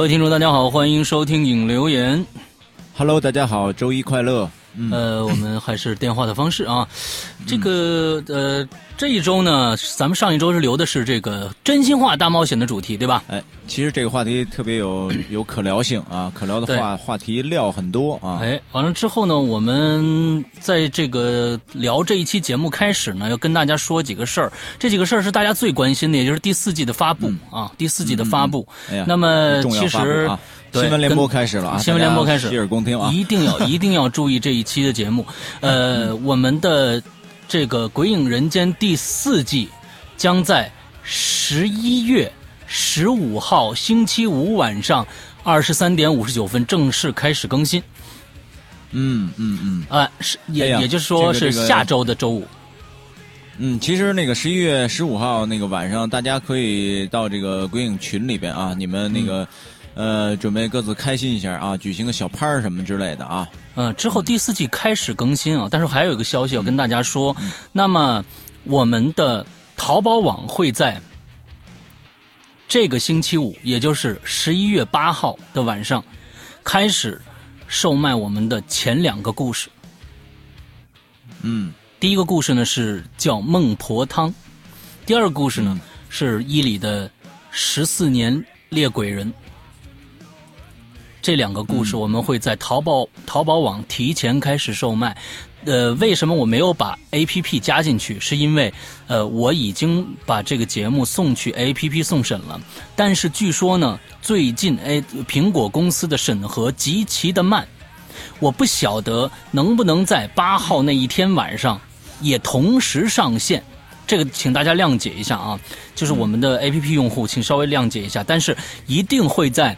各位听众，大家好，欢迎收听影留言。Hello，大家好，周一快乐。嗯，呃，我们还是电话的方式啊。这个呃，这一周呢，咱们上一周是留的是这个真心话大冒险的主题，对吧？哎，其实这个话题特别有 有可聊性啊，可聊的话话题料很多啊。哎，完了之后呢，我们在这个聊这一期节目开始呢，要跟大家说几个事儿。这几个事儿是大家最关心的，也就是第四季的发布、啊，第四季的发布。哎呀，那么其实、新闻联播开始了啊，新闻联播开始，洗耳恭听啊。一定要 一定要注意这一期的节目。呃，我们的这个《鬼影人间》第四季将在十一月十五号星期五晚上二十三点五十九分正式开始更新。嗯嗯嗯啊、是也、哎也就是说是下周的周五。嗯，其实那个十一月十五号那个晚上，大家可以到这个鬼影群里边啊，你们那个、呃准备各自开心一下啊，举行个小趴儿什么之类的啊。嗯，之后第四季开始更新啊，但是还有一个消息要跟大家说，那么我们的淘宝网会在这个星期五，也就是十一月八号的晚上，开始售卖我们的前两个故事。嗯第一个故事呢是叫《孟婆汤》，第二个故事呢、是伊里的十四年猎鬼人。这两个故事我们会在淘宝、淘宝网提前开始售卖。呃，为什么我没有把 A P P 加进去？是因为呃我已经把这个节目送去 A P P 送审了，但是据说呢，最近哎苹果公司的审核极其的慢，我不晓得能不能在八号那一天晚上也同时上线。这个请大家谅解一下啊，就是我们的 A P P 用户，请稍微谅解一下，但是一定会在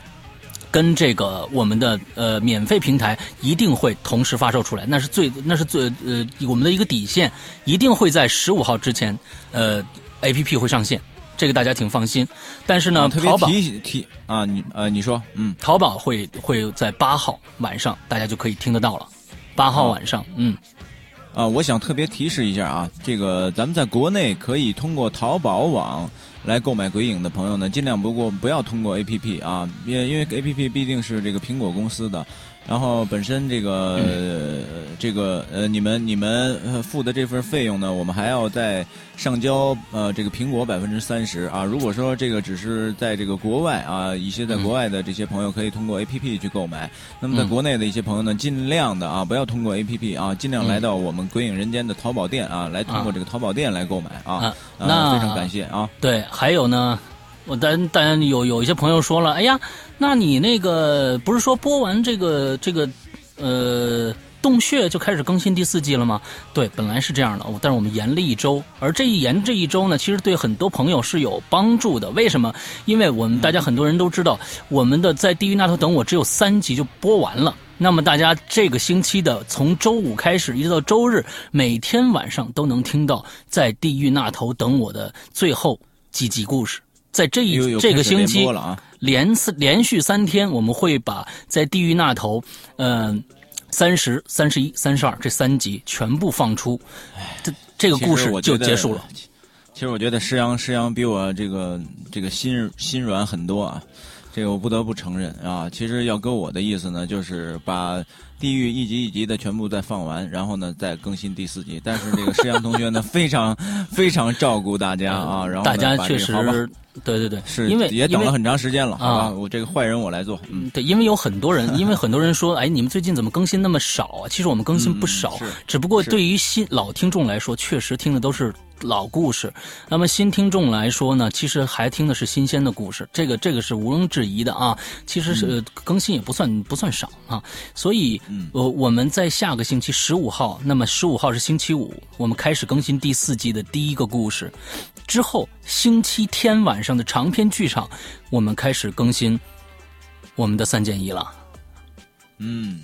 跟这个我们的呃免费平台一定会同时发售出来，那是最那是最呃我们的一个底线，一定会在十五号之前呃 A P P 会上线，这个大家请放心。但是呢，啊特别淘宝提提啊，你呃你说嗯淘宝会会在八号晚上，大家就可以听得到了。八号晚上，嗯，啊，我想特别提示一下啊，这个咱们在国内可以通过淘宝网来购买鬼影的朋友呢，尽量不过不要通过 APP 啊，因因为 APP 毕竟是这个苹果公司的，然后本身这个、呃这个呃你们你们呃付的这份费用呢，我们还要再上交呃这个苹果百分之三十啊。如果说这个只是在这个国外啊，一些在国外的这些朋友可以通过 APP 去购买，那么在嗯国内的一些朋友呢，尽量的啊不要通过 APP 啊，尽量来到我们鬼影人间的淘宝店啊，来通过这个淘宝店来购买啊。啊啊那非常感谢啊。对，还有呢，我当当然有有一些朋友说了，哎呀，那你那个不是说播完这个这个呃洞穴就开始更新第四季了吗？对，本来是这样的，但是我们延了一周，而这一延这一周呢，其实对很多朋友是有帮助的。为什么？因为我们大家很多人都知道，我们的在《地狱那头等我》只有三集就播完了。那么大家这个星期的从周五开始一直到周日，每天晚上都能听到在《地狱那头等我》的最后几集故事。在这一这个星期连四连续三天，我们会把在地狱那头，嗯、三十三十一、三十二这三集全部放出，这这个故事就结束了。其实我觉得施阳施阳比我这个这个心心软很多啊，这个我不得不承认啊。其实要搁我的意思呢，就是把地狱一集一集的全部再放完，然后呢再更新第四集。但是这个施阳同学呢，非常非常照顾大家啊，然后大家把确实对对对，是因为也等了很长时间了？啊我这个坏人我来做，嗯。对，因为有很多人，因为很多人说，哎，你们最近怎么更新那么少啊？其实我们更新不少，嗯只不过对于新老听众来说，确实听的都是老故事。那么新听众来说呢，其实还听的是新鲜的故事，这个这个是毋庸置疑的啊。其实是、呃更新也不算不算少啊，所以嗯呃我们在下个星期十五号，那么十五号是星期五，我们开始更新第四季的第一个故事。之后星期天晚上的长篇剧场，我们开始更新我们的三减一了，嗯，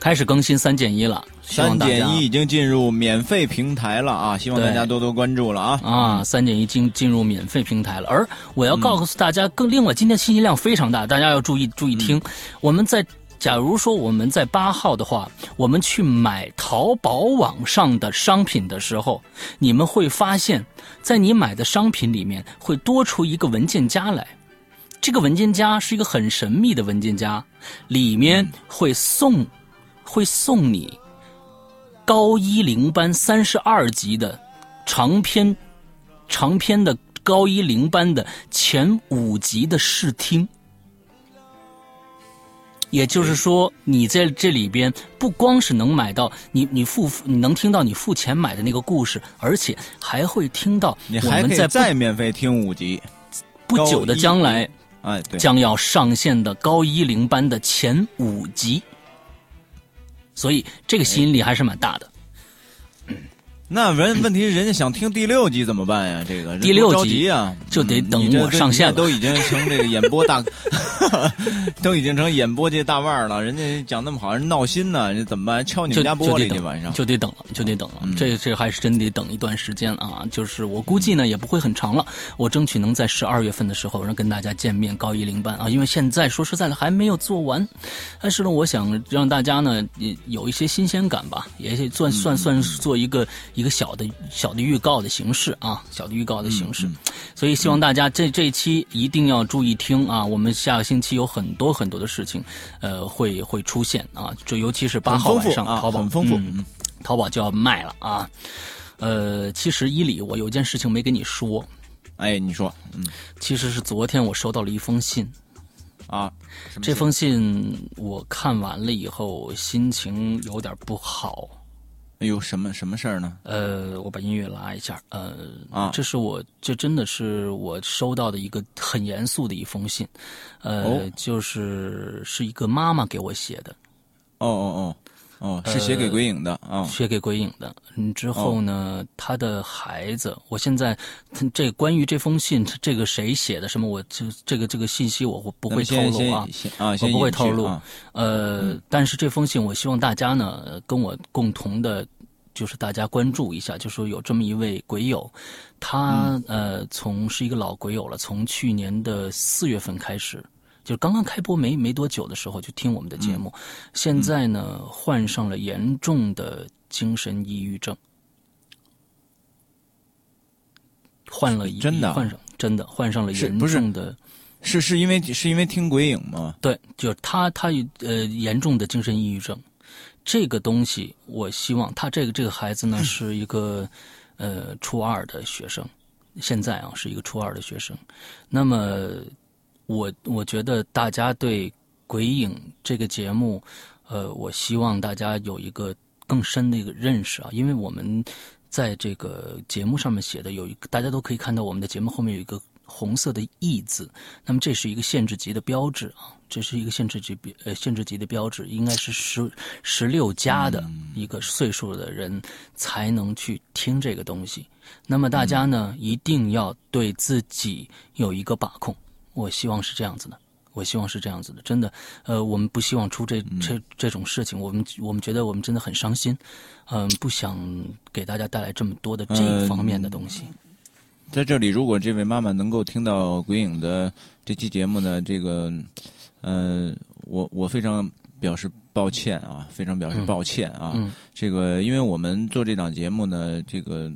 开始更新三减一了。三减一已经进入免费平台了啊！希望大家多多关注了啊！啊，三减一进进入免费平台了。而我要告诉大家，更另外，今天信息量非常大，大家要注意注意听。我们在假如说我们在八号的话，我们去买淘宝网上的商品的时候，你们会发现，在你买的商品里面会多出一个文件夹来。这个文件夹是一个很神秘的文件夹，里面会送会送你高一零班三十二集的长篇长篇的高一零班的前五集的试听。也就是说，你在这里边不光是能买到你你付你能听到你付钱买的那个故事，而且还会听到我们再免费听五集。不久的将来哎，对，将要上线的高一零班的前五集，所以这个吸引力还是蛮大的。那问问题是人家想听第六集怎么办呀？这个第六集啊，就得等我上线了都已经成这个演播大，都已经成演播界大腕儿了。人家讲那么好，人闹心呢，人怎么办？敲你们家玻璃去就得等晚上。就得等了，就得等了。嗯这这还是真得等一段时间啊！就是我估计呢也不会很长了，我争取能在十二月份的时候让跟大家见面高一零班啊，因为现在说实在的还没有做完，但是呢，我想让大家呢也有一些新鲜感吧，也算算算是做一个一个小的小的预告的形式啊，小的预告的形式。嗯所以希望大家这这一期一定要注意听啊！我们下个星期有很多很多的事情，呃，会会出现啊，就尤其是八号晚上淘宝很丰富。嗯淘宝就要卖了啊。呃，其实伊里，我有件事情没跟你说，哎，你说，嗯其实是昨天我收到了一封信，啊，这封信我看完了以后，心情有点不好。哎呦什么什么事儿呢？呃，我把音乐拉一下。呃，啊这是我，这真的是我收到的一个很严肃的一封信。呃，哦就是是一个妈妈给我写的，哦哦哦哦，是写给鬼影的啊。写给鬼影的。嗯，之后呢，他的孩子，我现在这关于这封信，这个谁写的什么，我这这个这个信息我不不会透露啊。啊，我不会透露啊。呃，但是这封信，我希望大家呢呃跟我共同的，就是大家关注一下，就说有这么一位鬼友，他、呃从是一个老鬼友了，从去年的四月份开始。就是刚刚开播没没多久的时候就听我们的节目，现在呢患上了严重的精神抑郁症，患了一真的啊？患上真的患上了严重的是是因为是因为听鬼影吗？对，就是他他呃严重的精神抑郁症，这个东西，我希望他这个这个孩子呢是一个呃初二的学生，现在啊是一个初二的学生。那么我我觉得大家对《鬼影》这个节目，呃，我希望大家有一个更深的一个认识啊，因为我们在这个节目上面写的有一个，大家都可以看到我们的节目后面有一个红色的“义”字，那么这是一个限制级的标志啊，这是一个限制级标呃限制级的标志，应该是十十六加的一个岁数的人才能去听这个东西。那么大家呢，一定要对自己有一个把控，我希望是这样子的。我希望是这样子的，真的，呃，我们不希望出这这这种事情，我们我们觉得我们真的很伤心，嗯、不想给大家带来这么多的这一方面的东西。在这里，如果这位妈妈能够听到鬼影的这期节目呢，这个，呃，我我非常表示抱歉啊，非常表示抱歉啊。嗯这个，因为我们做这档节目呢，这个。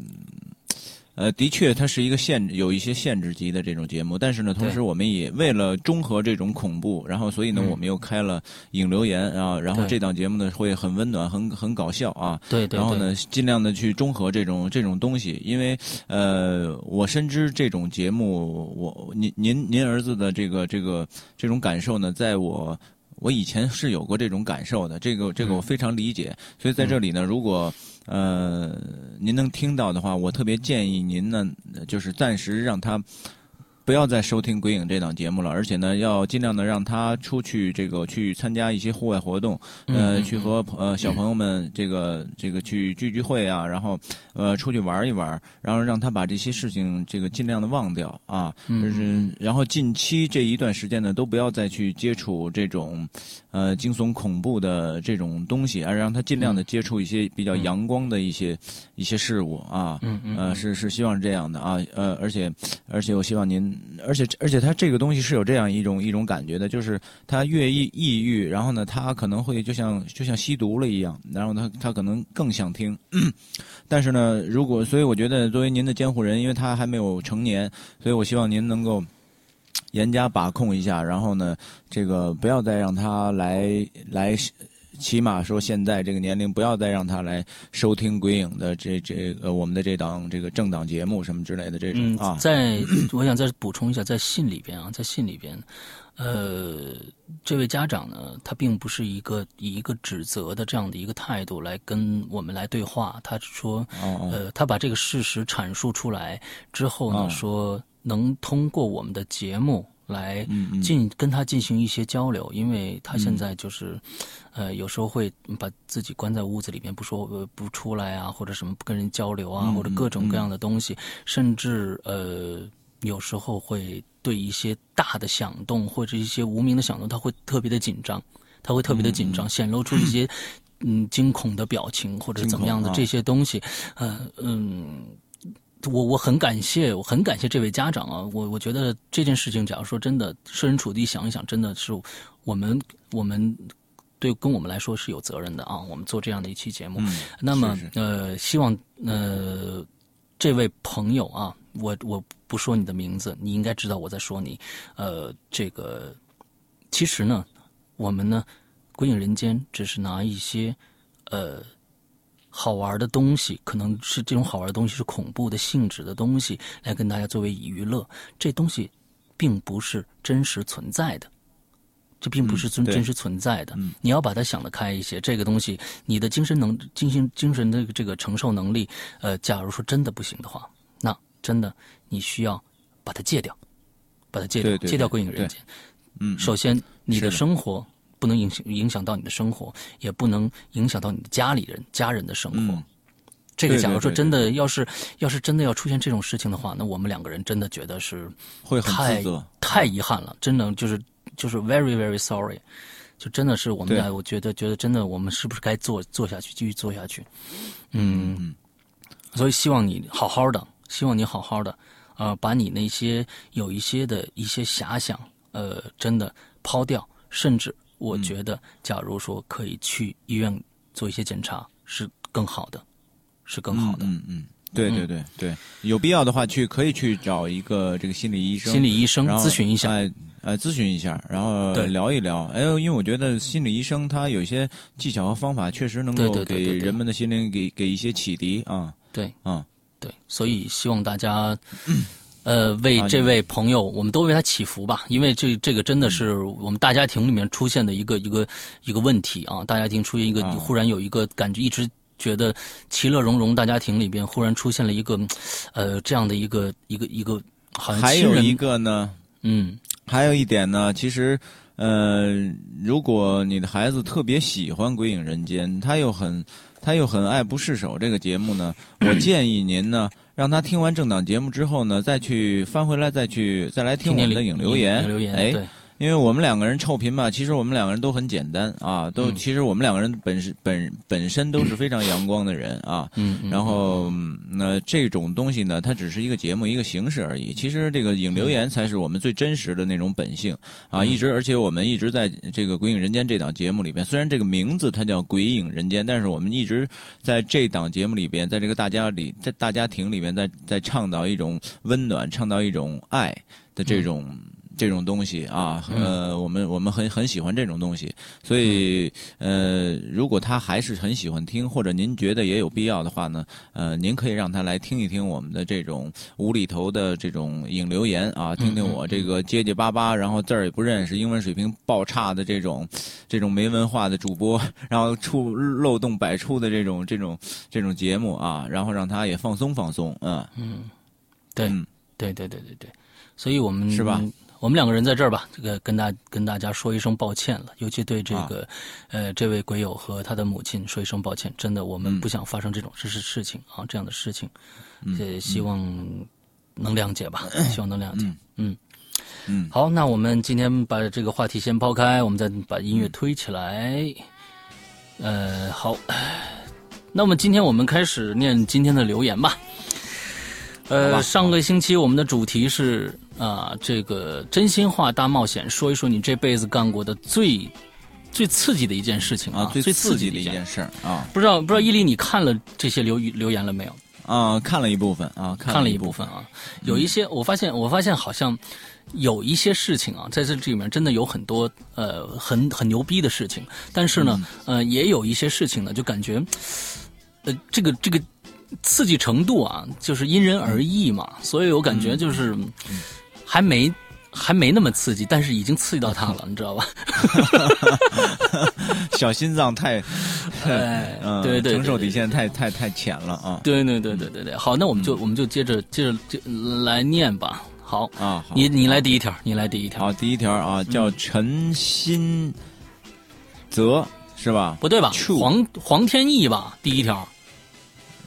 呃，的确，它是一个限有一些限制级的这种节目，但是呢，同时我们也为了中和这种恐怖，然后所以呢，嗯。我们又开了影留言啊，然后这档节目呢会很温暖、很很搞笑啊，对对对，然后呢，尽量的去中和这种这种东西，因为呃，我深知这种节目，我您您您儿子的这个这个这种感受呢，在我我以前是有过这种感受的，这个这个我非常理解，所以在这里呢，如果呃您能听到的话，我特别建议您呢，就是暂时让他。不要再收听《鬼影》这档节目了，而且呢，要尽量的让他出去这个去参加一些户外活动，呃，嗯去和呃小朋友们这个这个去聚聚会啊，然后呃出去玩一玩，然后让他把这些事情这个尽量的忘掉啊，嗯就是然后近期这一段时间呢，都不要再去接触这种呃惊悚恐怖的这种东西，而让他尽量的接触一些比较阳光的一些一些事物啊，呃是是希望是这样的啊，呃而且而且我希望您，而且而且他这个东西是有这样一种一种感觉的，就是他越抑抑郁，然后呢，他可能会就像就像吸毒了一样，然后他他可能更想听，但是呢，如果所以我觉得作为您的监护人，因为他还没有成年，所以我希望您能够。严加把控一下，然后呢，这个不要再让他来来。起码说，现在这个年龄，不要再让他来收听鬼影的这这呃我们的这档这个政党节目什么之类的这种啊。在我想再补充一下，在信里边啊，在信里边，呃，这位家长呢，他并不是一个以一个指责的这样的一个态度来跟我们来对话。他说，呃，他把这个事实阐述出来之后呢，说能通过我们的节目。来进跟他进行一些交流，因为他现在就是，呃，有时候会把自己关在屋子里面不说不出来啊，或者什么不跟人交流啊，或者各种各样的东西，甚至呃，有时候会对一些大的响动或者一些无名的响动，他会特别的紧张，他会特别的紧张，显露出一些嗯惊恐的表情或者怎么样的这些东西，呃嗯。我我很感谢，我很感谢这位家长啊！我我觉得这件事情，假如说真的设身处地想一想，真的是我们我们对跟我们来说是有责任的啊！我们做这样的一期节目，那么呃，希望呃这位朋友啊，我我不说你的名字，你应该知道我在说你。呃，这个其实呢，我们呢，鬼影人间只是拿一些呃。好玩的东西，可能是这种好玩的东西是恐怖的性质的东西，来跟大家作为娱乐。这东西并不是真实存在的，这并不是真真实存在的。你要把它想得开一些。这个东西，你的精神能、精神精神的这个承受能力，呃，假如说真的不行的话，那真的你需要把它戒掉，把它戒掉，戒掉鬼影人间。嗯，首先你的生活。不能影响影响到你的生活，也不能影响到你的家里人、家人的生活。这个，假如说真的要是要是真的要出现这种事情的话，那我们两个人真的觉得是会太太遗憾了，真的就是就是 very very sorry，就真的是我们俩，我觉得觉得真的，我们是不是该做做下去，继续做下去？嗯，所以希望你好好的，希望你好好的，呃，把你那些有一些的一些遐想，呃，真的抛掉，甚至。我觉得，假如说可以去医院做一些检查，是更好的，是更好的。嗯嗯，对对对对，有必要的话去可以去找一个这个心理医生，心理医生咨询一下，呃，咨询一下，然后聊一聊。哎呦，因为我觉得心理医生他有些技巧和方法，确实能够给人们的心灵给给一些启迪啊。对，啊，对，所以希望大家。呃，为这位朋友，我们都为他祈福吧，因为这这个真的是我们大家庭里面出现的一个一个一个问题啊！大家庭出现一个忽然有一个感觉，一直觉得其乐融融，大家庭里边忽然出现了一个，呃，这样的一个一个一个，好像还有一个呢，嗯，还有一点呢，其实，呃，如果你的孩子特别喜欢《鬼影人间》，他又很他又很爱不释手这个节目呢，我建议您呢。让他听完政党节目之后呢，再去翻回来，再去再来听我们的影留言。哎。因为我们两个人臭贫嘛，其实我们两个人都很简单啊，都其实我们两个人本身本本身都是非常阳光的人啊。嗯。然后那这种东西呢，它只是一个节目一个形式而已。其实这个影留言才是我们最真实的那种本性啊！一直而且我们一直在这个《鬼影人间》这档节目里边，虽然这个名字它叫《鬼影人间》，但是我们一直在这档节目里边，在这个大家里，在大家庭里边，在在倡导一种温暖，倡导一种爱的这种。这种东西啊，呃，我们我们很很喜欢这种东西，所以呃，如果他还是很喜欢听，或者您觉得也有必要的话呢，呃，您可以让他来听一听我们的这种无厘头的这种引留言啊，听听我这个结结巴巴，然后字儿也不认识，英文水平爆差的这种这种没文化的主播，然后出漏洞百出的这种这种这种节目啊，然后让他也放松放松，嗯。嗯，对，对对对对对，所以我们是吧？我们两个人在这儿吧，这个跟大跟大家说一声抱歉了，尤其对这个，呃，这位鬼友和他的母亲说一声抱歉。真的，我们不想发生这种事事事情啊，这样的事情，也希望能谅解吧，希望能谅解。嗯嗯，好，那我们今天把这个话题先抛开，我们再把音乐推起来。呃，好，那么今天我们开始念今天的留言吧。呃，上个星期我们的主题是。啊，这个真心话大冒险，说一说你这辈子干过的最最刺激的一件事情啊，最刺激的一件事儿啊。不知道不知道伊利，你看了这些留留言了没有？啊，看了一部分啊，看了一部分。啊，有一些我发现，我发现好像有一些事情啊，在这里面真的有很多呃很很牛逼的事情，但是呢，呃，也有一些事情呢，就感觉呃这个这个刺激程度啊，就是因人而异嘛，所以我感觉就是还没。还没那么刺激，但是已经刺激到他了，你知道吧？小心脏太，哎，对对，承受底线太太太浅了啊！对对对对对对，好，那我们就我们就接着接着就来念吧。好啊，你你来第一条，你来第一条。好，第一条啊，叫陈新泽是吧？不对吧？黄黄天意吧？第一条。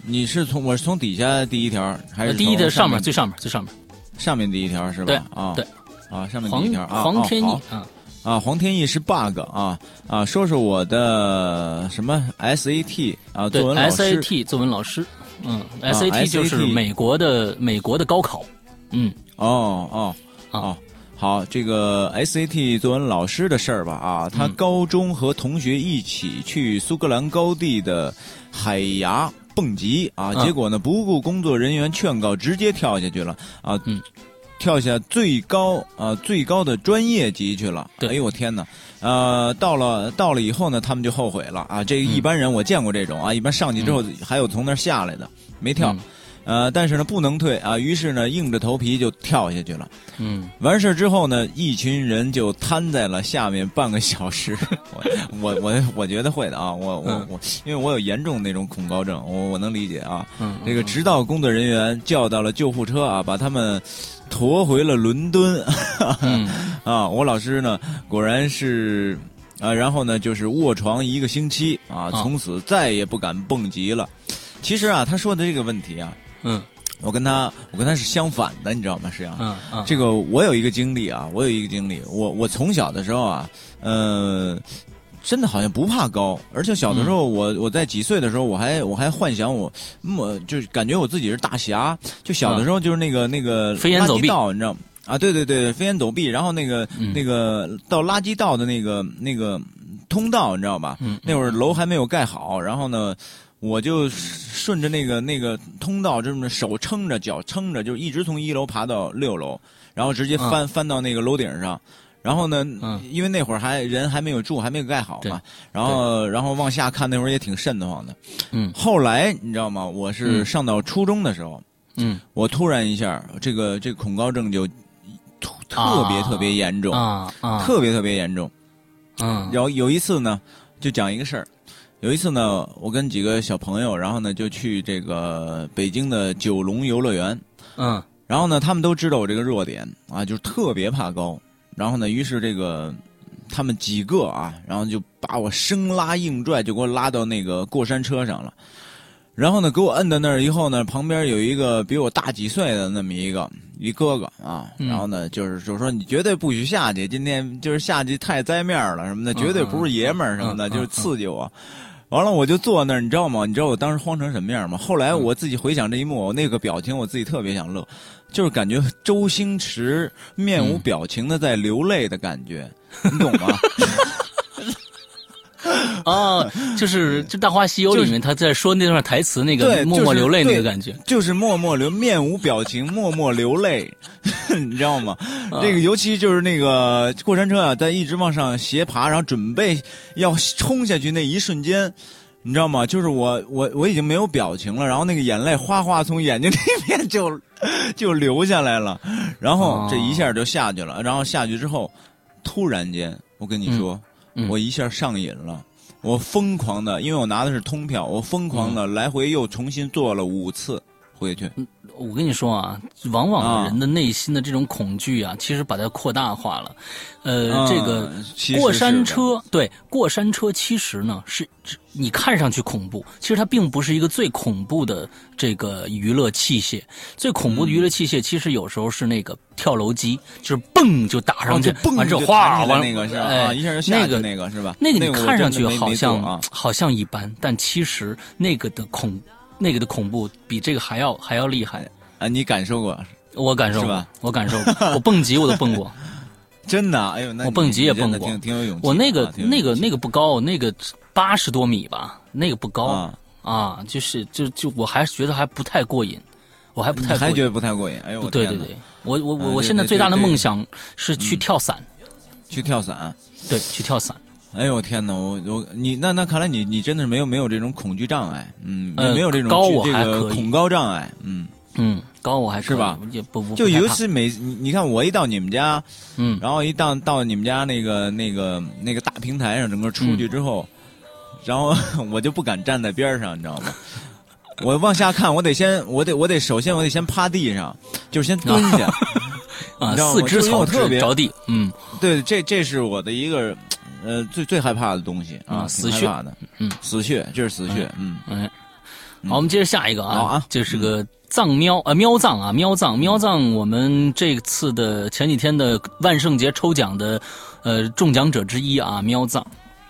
你是从我是从底下第一条还是第一的上面最上面最上面？上面第一条是吧？对啊对。啊，上面第一条啊，黄天意啊，啊，黄天意是 bug 啊啊，说说我的什么 SAT 啊，作文老师，SAT 作文老师，嗯，SAT 就是美国的美国的高考，嗯，哦哦哦，好，这个 SAT 作文老师的事儿吧啊，他高中和同学一起去苏格兰高地的海崖蹦极啊，结果呢不顾工作人员劝告，直接跳下去了啊。嗯。跳下最高啊最高的专业级去了，哎呦我天哪！呃，到了到了以后呢，他们就后悔了啊。这个一般人我见过这种啊，一般上去之后还有从那儿下来的没跳，呃，但是呢不能退啊，于是呢硬着头皮就跳下去了。嗯，完事之后呢，一群人就瘫在了下面半个小时。我我我我觉得会的啊，我我我，因为我有严重那种恐高症，我我能理解啊。嗯，这个直到工作人员叫到了救护车啊，把他们。驮回了伦敦，啊，我老师呢，果然是啊，然后呢，就是卧床一个星期啊，从此再也不敢蹦极了。其实啊，他说的这个问题啊，嗯，我跟他，我跟他是相反的，你知道吗？实际上，嗯嗯，这个我有一个经历啊，我有一个经历，我我从小的时候啊，呃。真的好像不怕高，而且小的时候，我我在几岁的时候，我还我还幻想我，我就是感觉我自己是大侠。就小的时候，就是那个那个飞檐走壁道，你知道吗？啊，对对对，飞檐走壁。然后那个那个到垃圾道的那个那个通道，你知道吧？那会儿楼还没有盖好，然后呢，我就顺着那个那个通道，这么手撑着，脚撑着，就一直从一楼爬到六楼，然后直接翻翻到那个楼顶上。然后呢，因为那会儿还人还没有住，还没有盖好嘛。然后，然后往下看，那会儿也挺瘆得慌的。嗯。后来你知道吗？我是上到初中的时候，嗯，我突然一下，这个这个恐高症就特别特别严重啊啊，特别特别严重。嗯。然后有一次呢，就讲一个事儿。有一次呢，我跟几个小朋友，然后呢就去这个北京的九龙游乐园。嗯。然后呢，他们都知道我这个弱点啊，就是特别怕高。然后呢，于是这个他们几个啊，然后就把我生拉硬拽，就给我拉到那个过山车上了。然后呢，给我摁在那儿以后呢，旁边有一个比我大几岁的那么一个一哥哥啊。然后呢，就是就说你绝对不许下去，今天就是下去太栽面了什么的，绝对不是爷们儿什么的，就是刺激我。完了，我就坐那儿，你知道吗？你知道我当时慌成什么样吗？后来我自己回想这一幕，我那个表情，我自己特别想乐。就是感觉周星驰面无表情的在流泪的感觉，你懂吗？啊，就是《就大话西游》里面他在说那段台词，那个默默流泪那个感觉，就是默默流，面无表情，默默流泪，你知道吗？这个尤其就是那个过山车啊，在一直往上斜爬，然后准备要冲下去那一瞬间。你知道吗？就是我，我我已经没有表情了，然后那个眼泪哗哗从眼睛 里面就就流下来了，然后这一下就下去了。然后下去之后，突然间，我跟你说，我一下上瘾了，我疯狂的，因为我拿的是通票，我疯狂的来回又重新坐了五次回去。我跟你说啊，往往人的内心的这种恐惧啊，其实把它扩大化了。呃，这个过山车，对过山车，其实呢是你看上去恐怖，其实它并不是一个最恐怖的这个娱乐器械。最恐怖的娱乐器械，其实有时候是那个跳楼机，就是蹦就打上去，完之后哗完那个是吧？一下就下去那个是吧？那个你看上去好像好像一般，但其实那个的恐。那个的恐怖比这个还要还要厉害啊！你感受过？我感受过，我感受过。我蹦极我都蹦过，真的？哎呦，那我蹦极也蹦过，挺挺有勇气。我那个那个那个不高，那个八十多米吧，那个不高啊啊，就是就就我还是觉得还不太过瘾，我还不太还觉得不太过瘾。哎呦，对对对，我我我我现在最大的梦想是去跳伞，去跳伞。对，去跳伞。哎呦我天哪！我我你那那看来你你真的是没有没有这种恐惧障碍，嗯，呃没有这种高我这还可以个恐高障碍，嗯，嗯，高我还是吧？也不不就尤其每你你看我一到你们家，嗯然后一到到你们家那个那个那个大平台上，整个出嗯去之后，然后 我就不敢站在边上，你知道吗？我往下看，我得先，我得，我得首先我得先趴地上，就是先蹲下。啊你知道，吗四肢特别着地，嗯对，这这是我的一个呃最最害怕的东西啊，死穴的，嗯，死穴，这是死穴，嗯，哎，好，我们接着下一个啊，好啊。这是个藏喵啊喵藏啊喵藏喵藏，我们这次的前几天的万圣节抽奖的呃中奖者之一啊喵藏，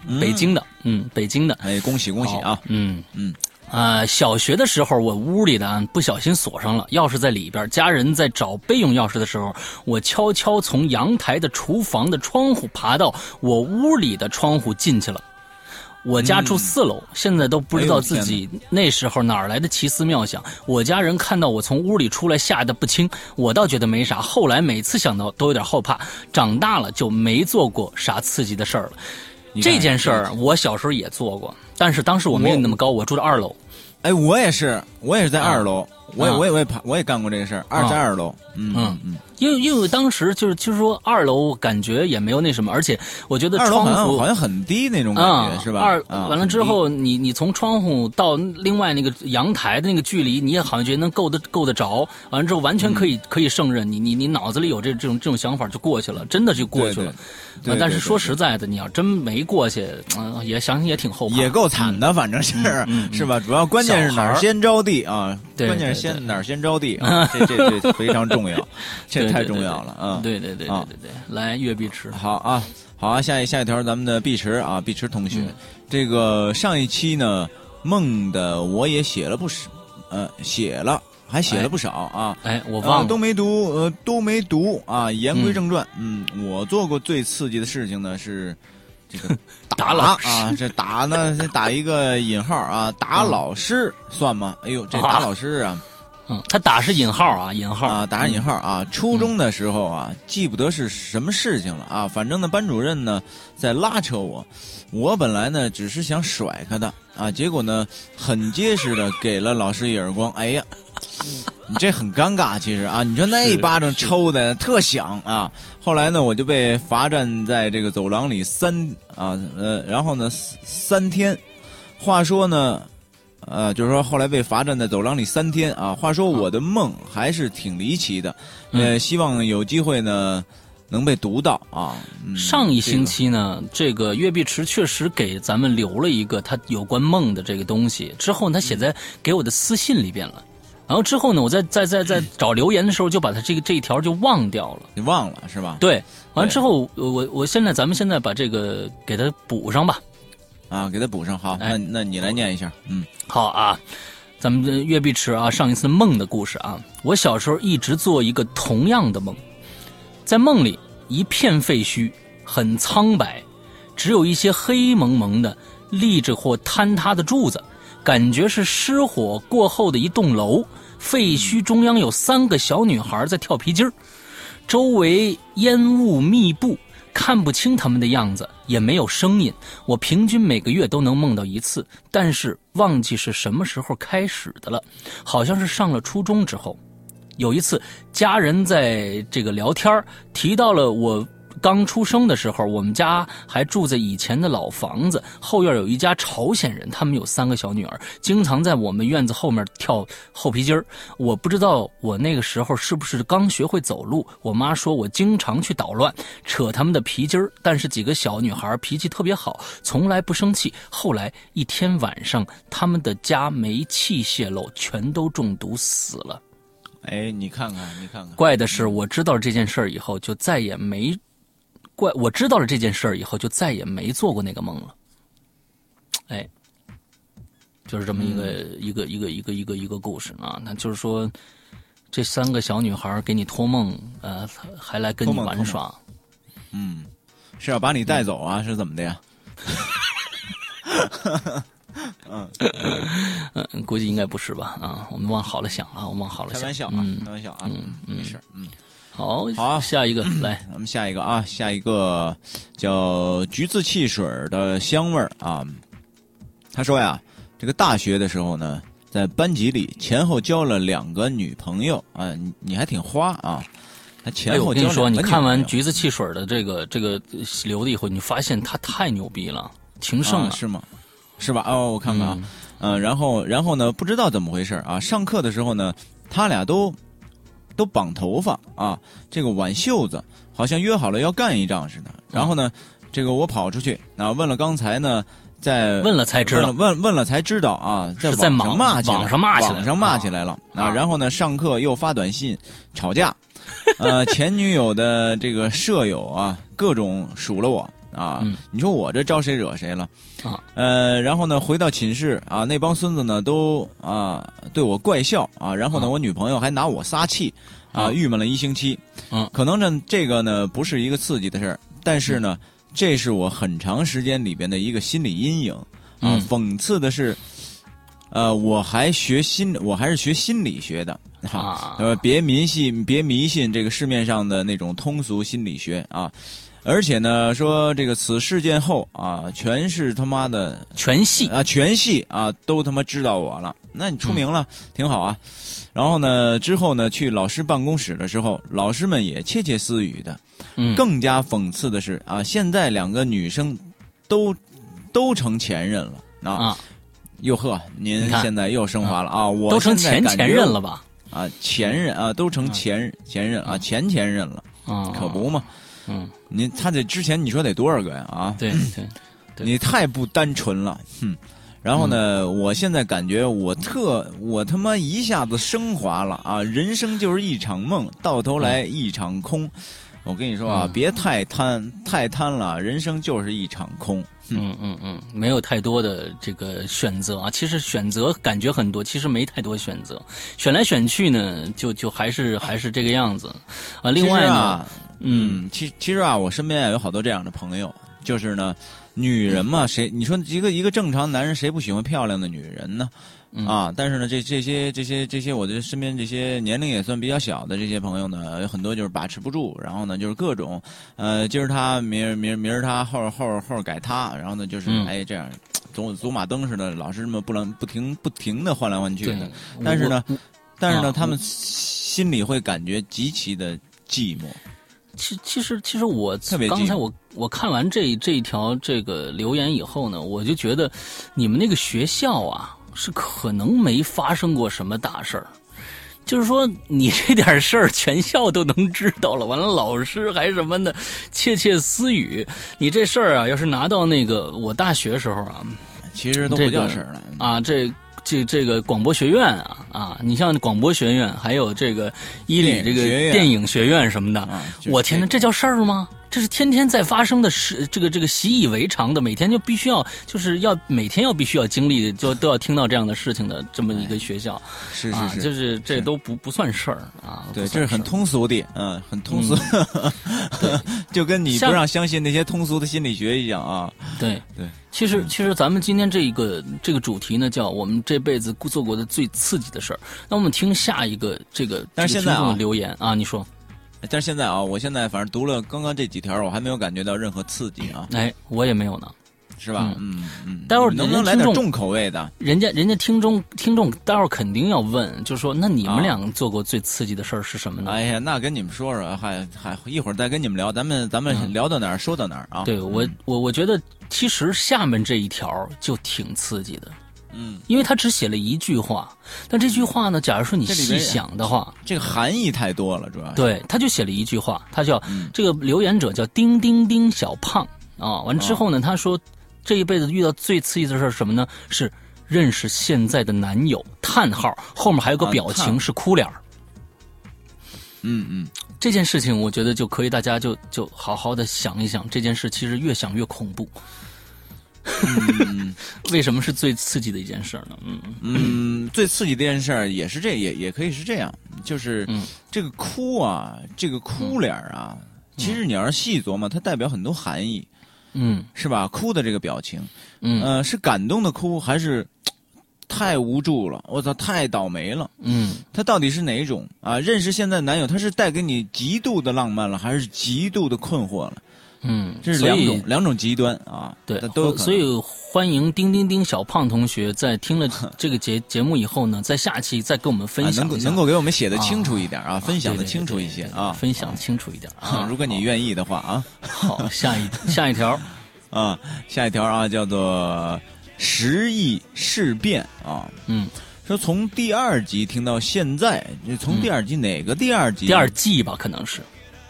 嗯。北京的，嗯，北京的，哎，恭喜恭喜啊！嗯。嗯。啊、小学的时候，我屋里的啊不小心锁上了，钥匙在里边。家人在找备用钥匙的时候，我悄悄从阳台的厨房的窗户爬到我屋里的窗户进去了。我家住四楼，现在都不知道自己那时候哪来的奇思妙想。我家人看到我从屋里出来，吓得不轻。我倒觉得没啥，后来每次想到都有点后怕。长大了就没做过啥刺激的事儿了。这件事儿我小时候也做过，但是当时我没有那么高，我住的二楼。哎，我也是，我也是在二楼，我也啊我也我也爬，我也干过这个事儿，二在二楼，嗯嗯嗯，因为因为当时就是就是说二楼感觉也没有那什么，而且我觉得窗户好像很低那种感啊觉，是吧？二啊完了之，后，你你从窗户到另外那个阳台的那个距离，你也好像觉得能够得够得着。完了之后，完全可以、可以胜任。你你你脑子里有这这种这种想法就过去了，真的就过去了。对但是说实在的，你要真没过去，嗯、也想想也挺后怕。也够惨的，反正是是吧？主要关键是哪儿儿先着地啊？对关键是先哪儿先着地啊？这这这非常重要，这 太重要了啊！对对对对啊对对，来月碧池，好啊，好啊，下一下一条，咱们的碧池啊，碧池同学，嗯这个上一期呢梦的我也写了不少，呃，写了还写了不少啊。哎，我啊，忘了。都没读，呃，都没读啊。言归正传，嗯我做过最刺激的事情呢是这个 打老师啊，这打呢，这打一个引号啊，打老师算吗？哎呦，这啊 打老师啊嗯，他打是引号啊，引号啊，打上引号啊。初中的时候啊，记不得是什么事情了啊，反正呢，班主任呢在拉扯我，我本来呢只是想甩开他啊，结果呢很结实的给了老师一耳光，哎呀。你这很尴尬，其实啊，你说那一巴掌抽的特响啊。后来呢，我就被罚站在这个走廊里三啊呃，然后呢三三天。话说呢，呃，就是说后来被罚站在走廊里三天啊。话说我的梦还是挺离奇的，呃，希望有机会呢能被读到啊。嗯、上一星期呢，这个月碧池确实给咱们留了一个他有关梦的这个东西，之后他写在给我的私信里边了。然后之后呢，我在在在在找留言的时候，就把他这个这一条就忘掉了。你忘了是吧？对，完了之后，我我我现在咱们现在把这个给他补上吧。啊，给他补上。好，哎那那你来念一下。嗯好啊，咱们的岳碧池啊，上一次梦的故事啊，我小时候一直做一个同样的梦，在梦里一片废墟，很苍白，只有一些黑蒙蒙的立着或坍塌的柱子，感觉是失火过后的一栋楼。废墟中央有三个小女孩在跳皮筋儿，周围烟雾密布，看不清他们的样子，也没有声音。我平均每个月都能梦到一次，但是忘记是什么时候开始的了，好像是上了初中之后。有一次，家人在这个聊天提到了我刚出生的时候，我们家还住在以前的老房子，后院有一家朝鲜人，他们有三个小女儿，经常在我们院子后面跳厚皮筋儿。我不知道我那个时候是不是刚学会走路，我妈说我经常去捣乱，扯他们的皮筋儿，但是几个小女孩脾气特别好，从来不生气。后来一天晚上，他们的家煤气泄漏，全都中毒死了。哎，你看看，你看看，怪的是，我知道这件事儿以后，就再也没怪。我知道了这件事儿以后，就再也没做过那个梦了。哎，就是这么一个、一个一个一个一个一个故事啊。那就是说，这三个小女孩给你托梦，呃，还来跟你玩耍。嗯，是要把你带走啊，是怎么的呀？嗯，嗯，估计应该不是吧？啊，我们往好了想啊，我们往好了想。开玩笑啊，嗯开玩笑啊，嗯嗯没事，嗯。好，好下一个来，咱们下一个啊，下一个叫橘子汽水的香味儿啊。他说呀，这个大学的时候呢，在班级里前后交了两个女朋友啊，你你还挺花啊。他前后交我跟你说，你看完橘子汽水的这个这个流的以后，你发现他太牛逼了，情圣了。啊是吗？是吧？哦，我看看啊，嗯、然后然后呢，不知道怎么回事啊，上课的时候呢，他俩都都绑头发啊，这个挽袖子，好像约好了要干一仗似的。然后呢，这个我跑出去啊，问了刚才呢，在问了才知道。问问问了才知道啊，在在网上骂起来，网上骂起来网上骂起来了啊。然后呢，上课又发短信吵架，呃，前女友的这个舍友啊，各种数落我啊，嗯你说我这招谁惹谁了？啊，呃，然后呢，回到寝室啊，那帮孙子呢都啊对我怪笑啊，然后呢，啊我女朋友还拿我撒气啊，啊郁闷了一星期。嗯可能呢，这个呢不是一个刺激的事儿，但是呢，这是我很长时间里边的一个心理阴影啊。嗯讽刺的是，呃，我还学心，我还是学心理学的哈。啊呃，别迷信，别迷信这个市面上的那种通俗心理学啊。而且呢，说这个此事件后啊，全是他妈的全系啊，全系啊都他妈知道我了。那你出名了，挺好啊。然后呢，之后呢，去老师办公室的时候，老师们也窃窃私语的。嗯更加讽刺的是啊，现在两个女生都都成前任了啊。啊，哟呵，您现在又升华了啊！我都成前前任了吧？啊，前任啊，都成前前任啊，前前任了，啊，可不嘛？嗯，你他这之前你说得多少个呀？啊，对 对，对你太不单纯了，哼。然后呢，我现在感觉我特我他妈一下子升华了啊！人生就是一场梦，到头来一场空。我跟你说啊，嗯别太贪，太贪了，人生就是一场空。嗯嗯嗯，没有太多的这个选择啊。其实选择感觉很多，其实没太多选择，选来选去呢，就就还是还是这个样子啊。另外呢，啊，嗯嗯，其其实啊，我身边啊有好多这样的朋友，就是呢，女人嘛，谁你说一个一个正常男人谁不喜欢漂亮的女人呢？嗯啊，但是呢，这这些这些这些，我的身边这些年龄也算比较小的这些朋友呢，有很多就是把持不住，然后呢，就是各种，呃，今儿他，明儿明儿明儿他，后儿后儿后儿改他，然后呢，就是、嗯哎这样，走走马灯似的，老是这么不能不停不停的换来换去的。，但是呢但是呢，啊他们心里会感觉极其的寂寞。其其实其实我刚才我我看完这这一条这个留言以后呢，我就觉得你们那个学校啊是可能没发生过什么大事儿。就是说，你这点事儿全校都能知道了，完了老师还什么的窃窃私语。你这事儿啊，要是拿到那个我大学时候啊其实都不叫事儿了。啊，这这这个广播学院啊啊，你像广播学院，还有这个伊犁这个电影学院什么的，我天哪，这这叫事儿吗？这是天天在发生的事，这个这个习以为常的，每天就必须要，就是要每天要必须要经历，就都要听到这样的事情的这么一个学校是，是是，就是是这都不不算事儿啊。对，这是很通俗的，嗯，很通俗，就跟你不让相信那些通俗的心理学一样啊。对对。其实，其实咱们今天这一个这个主题呢，叫我们这辈子做过的最刺激的事儿。那我们听下一个这个但是现在啊留言啊，你说，但是现在啊，我现在反正读了刚刚这几条，我还没有感觉到任何刺激啊，哎，我也没有呢。是吧？嗯嗯。待会儿能不能来点重口味的？人家人家听众听众待会儿肯定要问，就说那你们啊俩做过最刺激的事儿是什么呢？哎呀，那跟你们说说，还还一会儿再跟你们聊，咱们咱们嗯聊到哪儿说到哪儿啊。对我我我觉得其实下面这一条就挺刺激的，嗯，因为他只写了一句话，但这句话呢，假如说你细想的话，这个含义太多了，主要是。对，他就写了一句话，他叫、嗯这个留言者叫丁丁丁小胖啊。完之后呢，他说这一辈子遇到最刺激的事儿是什么呢？是认识现在的男友。叹号后面还有个啊表情叹是哭脸儿。嗯嗯，这件事情，我觉得就可以大家就就好好的想一想，这件事其实越想越恐怖。嗯 为什么是最刺激的一件事呢？嗯嗯，最刺激的一件事儿也是这也也可以是这样，就是嗯这个哭啊，这个哭脸儿啊，其实你要是细琢磨，它代表很多含义，嗯是吧？哭的这个表情，嗯呃，是感动的哭，还是太无助了，我操，太倒霉了。嗯，他到底是哪一种啊？认识现在男友，他是带给你极度的浪漫了，还是极度的困惑了？嗯，这是两种两种极端啊。对，都有。所以欢迎丁丁丁小胖同学在听了 这个节节目以后呢，在下期再跟我们分享、啊，能够能够给我们写的清楚一点啊，分享的清楚一些啊，分享清楚一点啊。如果你愿意的话啊。好，下一 下一条啊，下一条啊，叫做十亿事变啊。嗯，说从第二集听到现在，从第二集哪个第二集？第二季吧，可能是。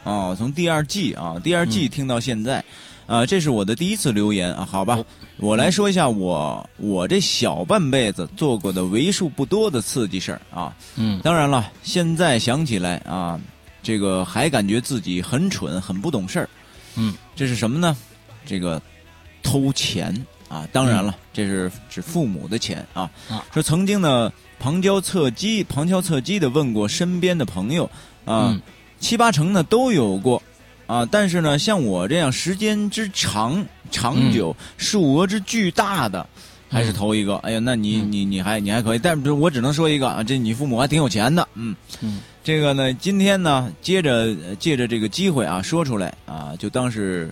哦，从第二季啊，第二季听到现在，啊，这是我的第一次留言啊，好吧，我来说一下我我这小半辈子做过的为数不多的刺激事儿啊，嗯，当然了，现在想起来啊，这个还感觉自己很蠢，很不懂事儿，嗯，这是什么呢？这个偷钱啊，当然了，这是指父母的钱啊，说曾经呢旁敲侧击，旁敲侧击的问过身边的朋友啊。七八成呢都有过，啊，但是呢，像我这样时间之长、长久、数额之巨大的，还是头一个。哎呀，那你你你还你还可以，但是我只能说一个啊，这你父母还挺有钱的，嗯。嗯，这个呢，今天呢，接着借着这个机会啊，说出来啊，就当是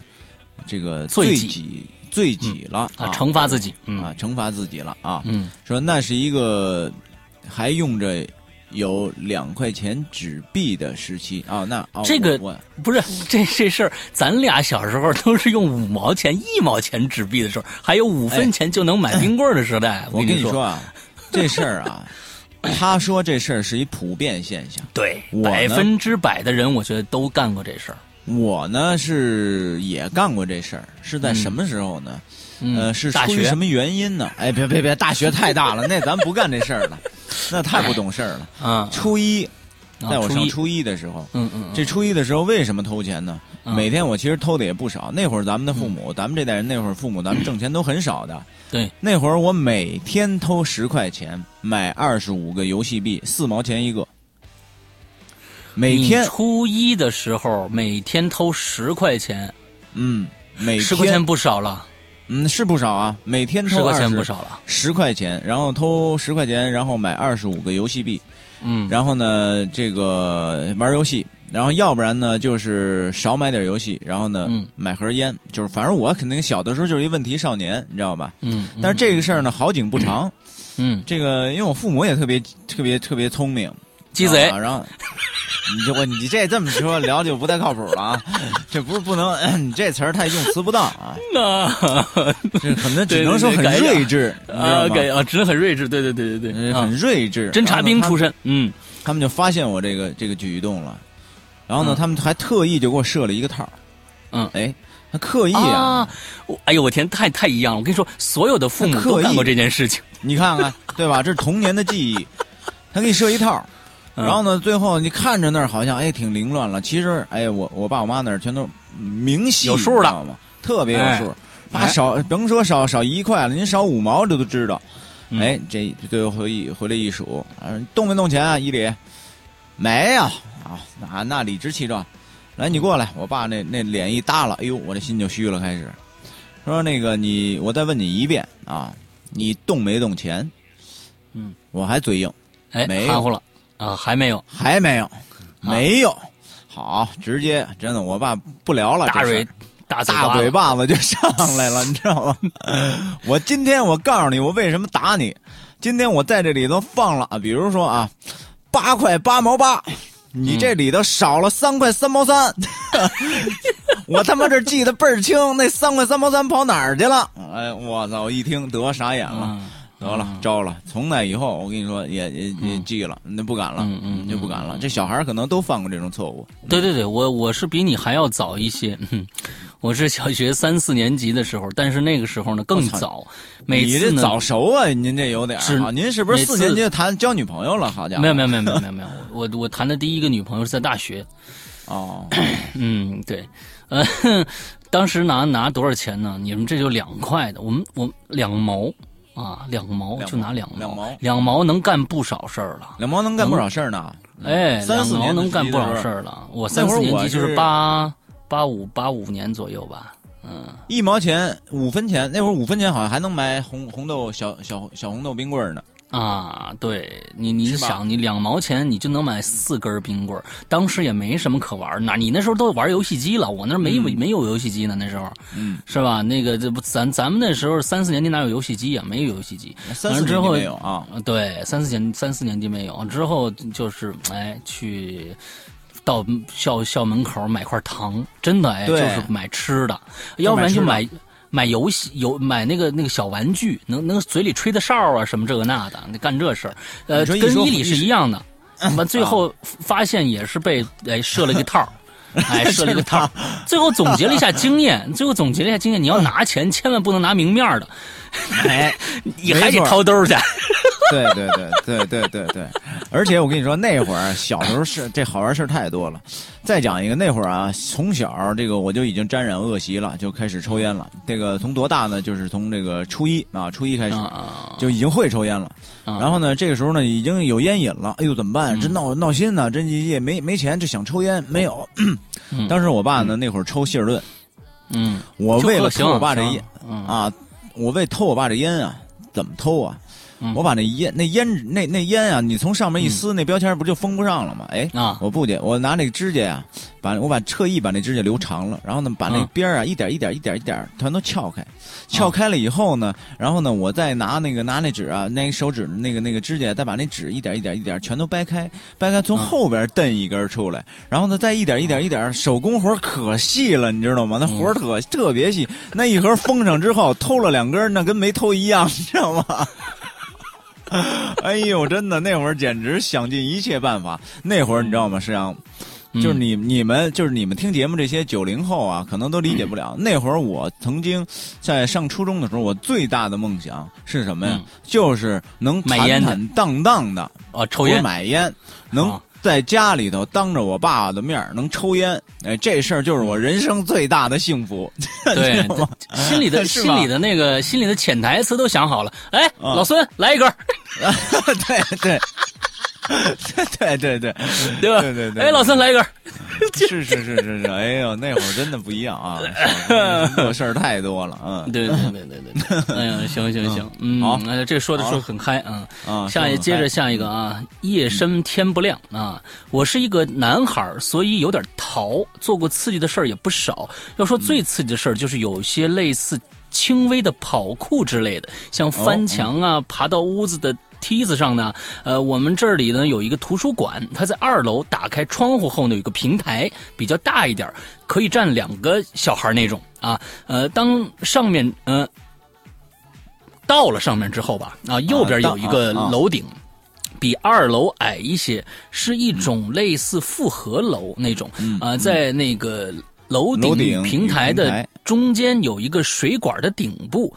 这个罪己罪己了啊，惩罚自己啊，惩罚自己了啊，嗯，说那是一个还用着。有两块钱纸币的时期啊，那这个不是这这事儿，咱俩小时候都是用五毛钱、一毛钱纸币的时候，还有五分钱就能买冰棍的时代。我跟你说啊，这事儿啊，他说这事儿是一普遍现象，对，百分之百的人我觉得都干过这事儿。我呢是也干过这事儿，是在什么时候呢？呃，是出于什么原因呢？哎，别别别，大学太大了，那咱不干这事儿了，那太不懂事儿了。啊，初一，在我上初一的时候，嗯嗯，这初一的时候为什么偷钱呢？每天我其实偷的也不少。那会儿咱们的父母，咱们这代人那会儿父母，咱们挣钱都很少的。对，那会儿我每天偷十块钱，买二十五个游戏币，四毛钱一个。每天初一的时候，每天偷十块钱，嗯，每十块钱不少了，嗯，是不少啊。每天偷十块钱不少了，十块钱，然后偷十块钱，然后买二十五个游戏币，嗯，然后呢，这个玩游戏，然后要不然呢，就是少买点游戏，然后呢，买盒烟，就是反正我肯定小的时候就是一问题少年，你知道吧？嗯，但是这个事儿呢，好景不长，嗯，这个因为我父母也特别特别特别聪明。鸡贼，然后你这我你这这么说聊就不太靠谱了啊！这不是不能，你这词儿太用词不当啊！那这可能只能说很睿智啊，给啊，只能很睿智，对对对对对，很睿智。侦察兵出身，嗯，他们就发现我这个这个举动了，然后呢，他们还特意就给我设了一个套嗯，哎，他刻意啊！哎呦，我天，太太一样了！我跟你说，所有的父母都干过这件事情，你看看，对吧？这是童年的记忆，他给你设一套。然后呢，最后你看着那儿好像哎挺凌乱了，其实哎我我爸我妈那儿全都明细有数的。嘛，特别有数，把少甭说少少一块了，您少五毛这都知道。哎，这最后回一回来一数，动没动钱啊？伊里没有啊，那那理直气壮，来你过来，我爸那那脸一耷拉，哎呦，我这心就虚了，开始。说那个你，我再问你一遍啊，你动没动钱？嗯，我还嘴硬，哎，没含糊了。啊，还没有，还没有，没有，好，直接真的，我爸不聊了，大嘴大大嘴巴子就上来了，你知道吗？我今天我告诉你，我为什么打你？今天我在这里头放了啊，比如说啊，八块八毛八，你这里头少了三块三毛三，我他妈这记得倍儿清，那三块三毛三跑哪儿去了？哎，我操！我一听得傻眼了。得了，招了。从那以后，我跟你说，也也也记了，那不敢了，嗯嗯，就不敢了。这小孩可能都犯过这种错误。对对对，我我是比你还要早一些，我是小学三四年级的时候，但是那个时候呢更早。每次呢早熟啊，您这有点啊。您是不是四年级就谈交女朋友了？好家伙！没有没有没有没有没有没有，我我谈的第一个女朋友是在大学。哦，嗯，对，呃，当时拿拿多少钱呢？你们这就两块的，我们我两毛。啊，两毛就拿两毛，两毛能干不少事儿了。两毛能干不少事儿呢。哎，三四毛能干不少事儿了。我三四年级就是八八五八五年左右吧。嗯，一毛钱五分钱，那会儿五分钱好像还能买红红豆小小小红豆冰棍呢。啊，对你，你想，你两毛钱你就能买四根冰棍儿，当时也没什么可玩儿。那你那时候都玩游戏机了，我那儿没有、没有游戏机呢，那时候嗯，是吧？那个这不咱咱们那时候三四年级哪有游戏机啊？没有游戏机。三四年级没有啊，呃对，三四年三四年级没有，之后就是哎去。到校校门口买块糖，真的哎，就是买吃的，要不然就买买买游戏有买那个那个小玩具，能能嘴里吹的哨啊什么这个那的，那干这事儿，呃，跟伊里是一一样的。完最后发现也是被哎设了一个套儿 哎设了一个套最后总结了一下经验，最后总结了一下经验，你要拿钱千万不能拿明面的，哎，你还得掏兜去。对对对对对对对，而且我跟你说，那会儿小时候是这好玩事儿太多了。再讲一个，那会儿啊，从小这个我就已经沾染恶习了，就开始抽烟了。这个从多大呢？就是从这个初一啊，初一开始啊就已经会抽烟了。啊然后呢，这个时候呢，已经有烟瘾了。哎呦，怎么办？这闹闹心呢，这也没没钱，这想抽烟没有。嗯当时我爸呢，那会儿抽希尔顿，嗯，我为了行偷我爸这烟嗯啊，我为偷我爸这烟啊，怎么偷啊？嗯我把那烟那烟那那烟啊，你从上面一撕，那标签不就封不上了吗？哎，啊我不去，我拿那个指甲呀、把我把特意把那指甲留长了，然后呢，把那嗯边儿啊一点一点一点一点全都撬开，撬开了以后呢，然后呢，我再拿那个拿那纸啊，那个手指那个那个指甲，再把那纸一点一点一点全都掰开，掰开从嗯后边蹬一根出来，然后呢，再一点一点一点，手工活可细了，你知道吗？那活儿特特别细，那一盒封上之后，偷了两根，那跟没偷一样，你知道吗？哎呦，真的，那会儿简直想尽一切办法。那会儿你知道吗？实际上，就是你你们就是你们听节目这些九零后啊，可能都理解不了。那会儿我曾经在上初中的时候，我最大的梦想是什么呀？嗯就是能坦坦荡荡的啊，抽烟买烟，能啊在家里头当着我爸爸的面能抽烟。哎，这事儿就是我人生最大的幸福。对心里的 心里的那个心里的潜台词都想好了。哎，啊老孙来一根儿，对 对。对对对，对吧？对对对哎，老孙来一根儿。是是是是是，哎呦，那会儿真的不一样啊，这事儿太多了，嗯对对对对对对。哎呀，行行行，嗯，好哎这说的好说得很嗨啊。啊，下一说接着下一个啊，夜深天不亮啊，我是一个男孩儿，所以有点淘，做过刺激的事儿也不少。要说最刺激的事儿，就是有些类似轻微的跑酷之类的，像翻墙啊、爬到屋子的。梯子上呢，呃，我们这里呢有一个图书馆，它在二楼，打开窗户后呢有一个平台，比较大一点，可以站两个小孩那种啊。呃，当上面呃到了上面之后吧，啊，右边有一个楼顶。比二楼矮一些，是一种类似复合楼那种。嗯啊、在那个楼楼顶平台的中间有一个水管的顶部。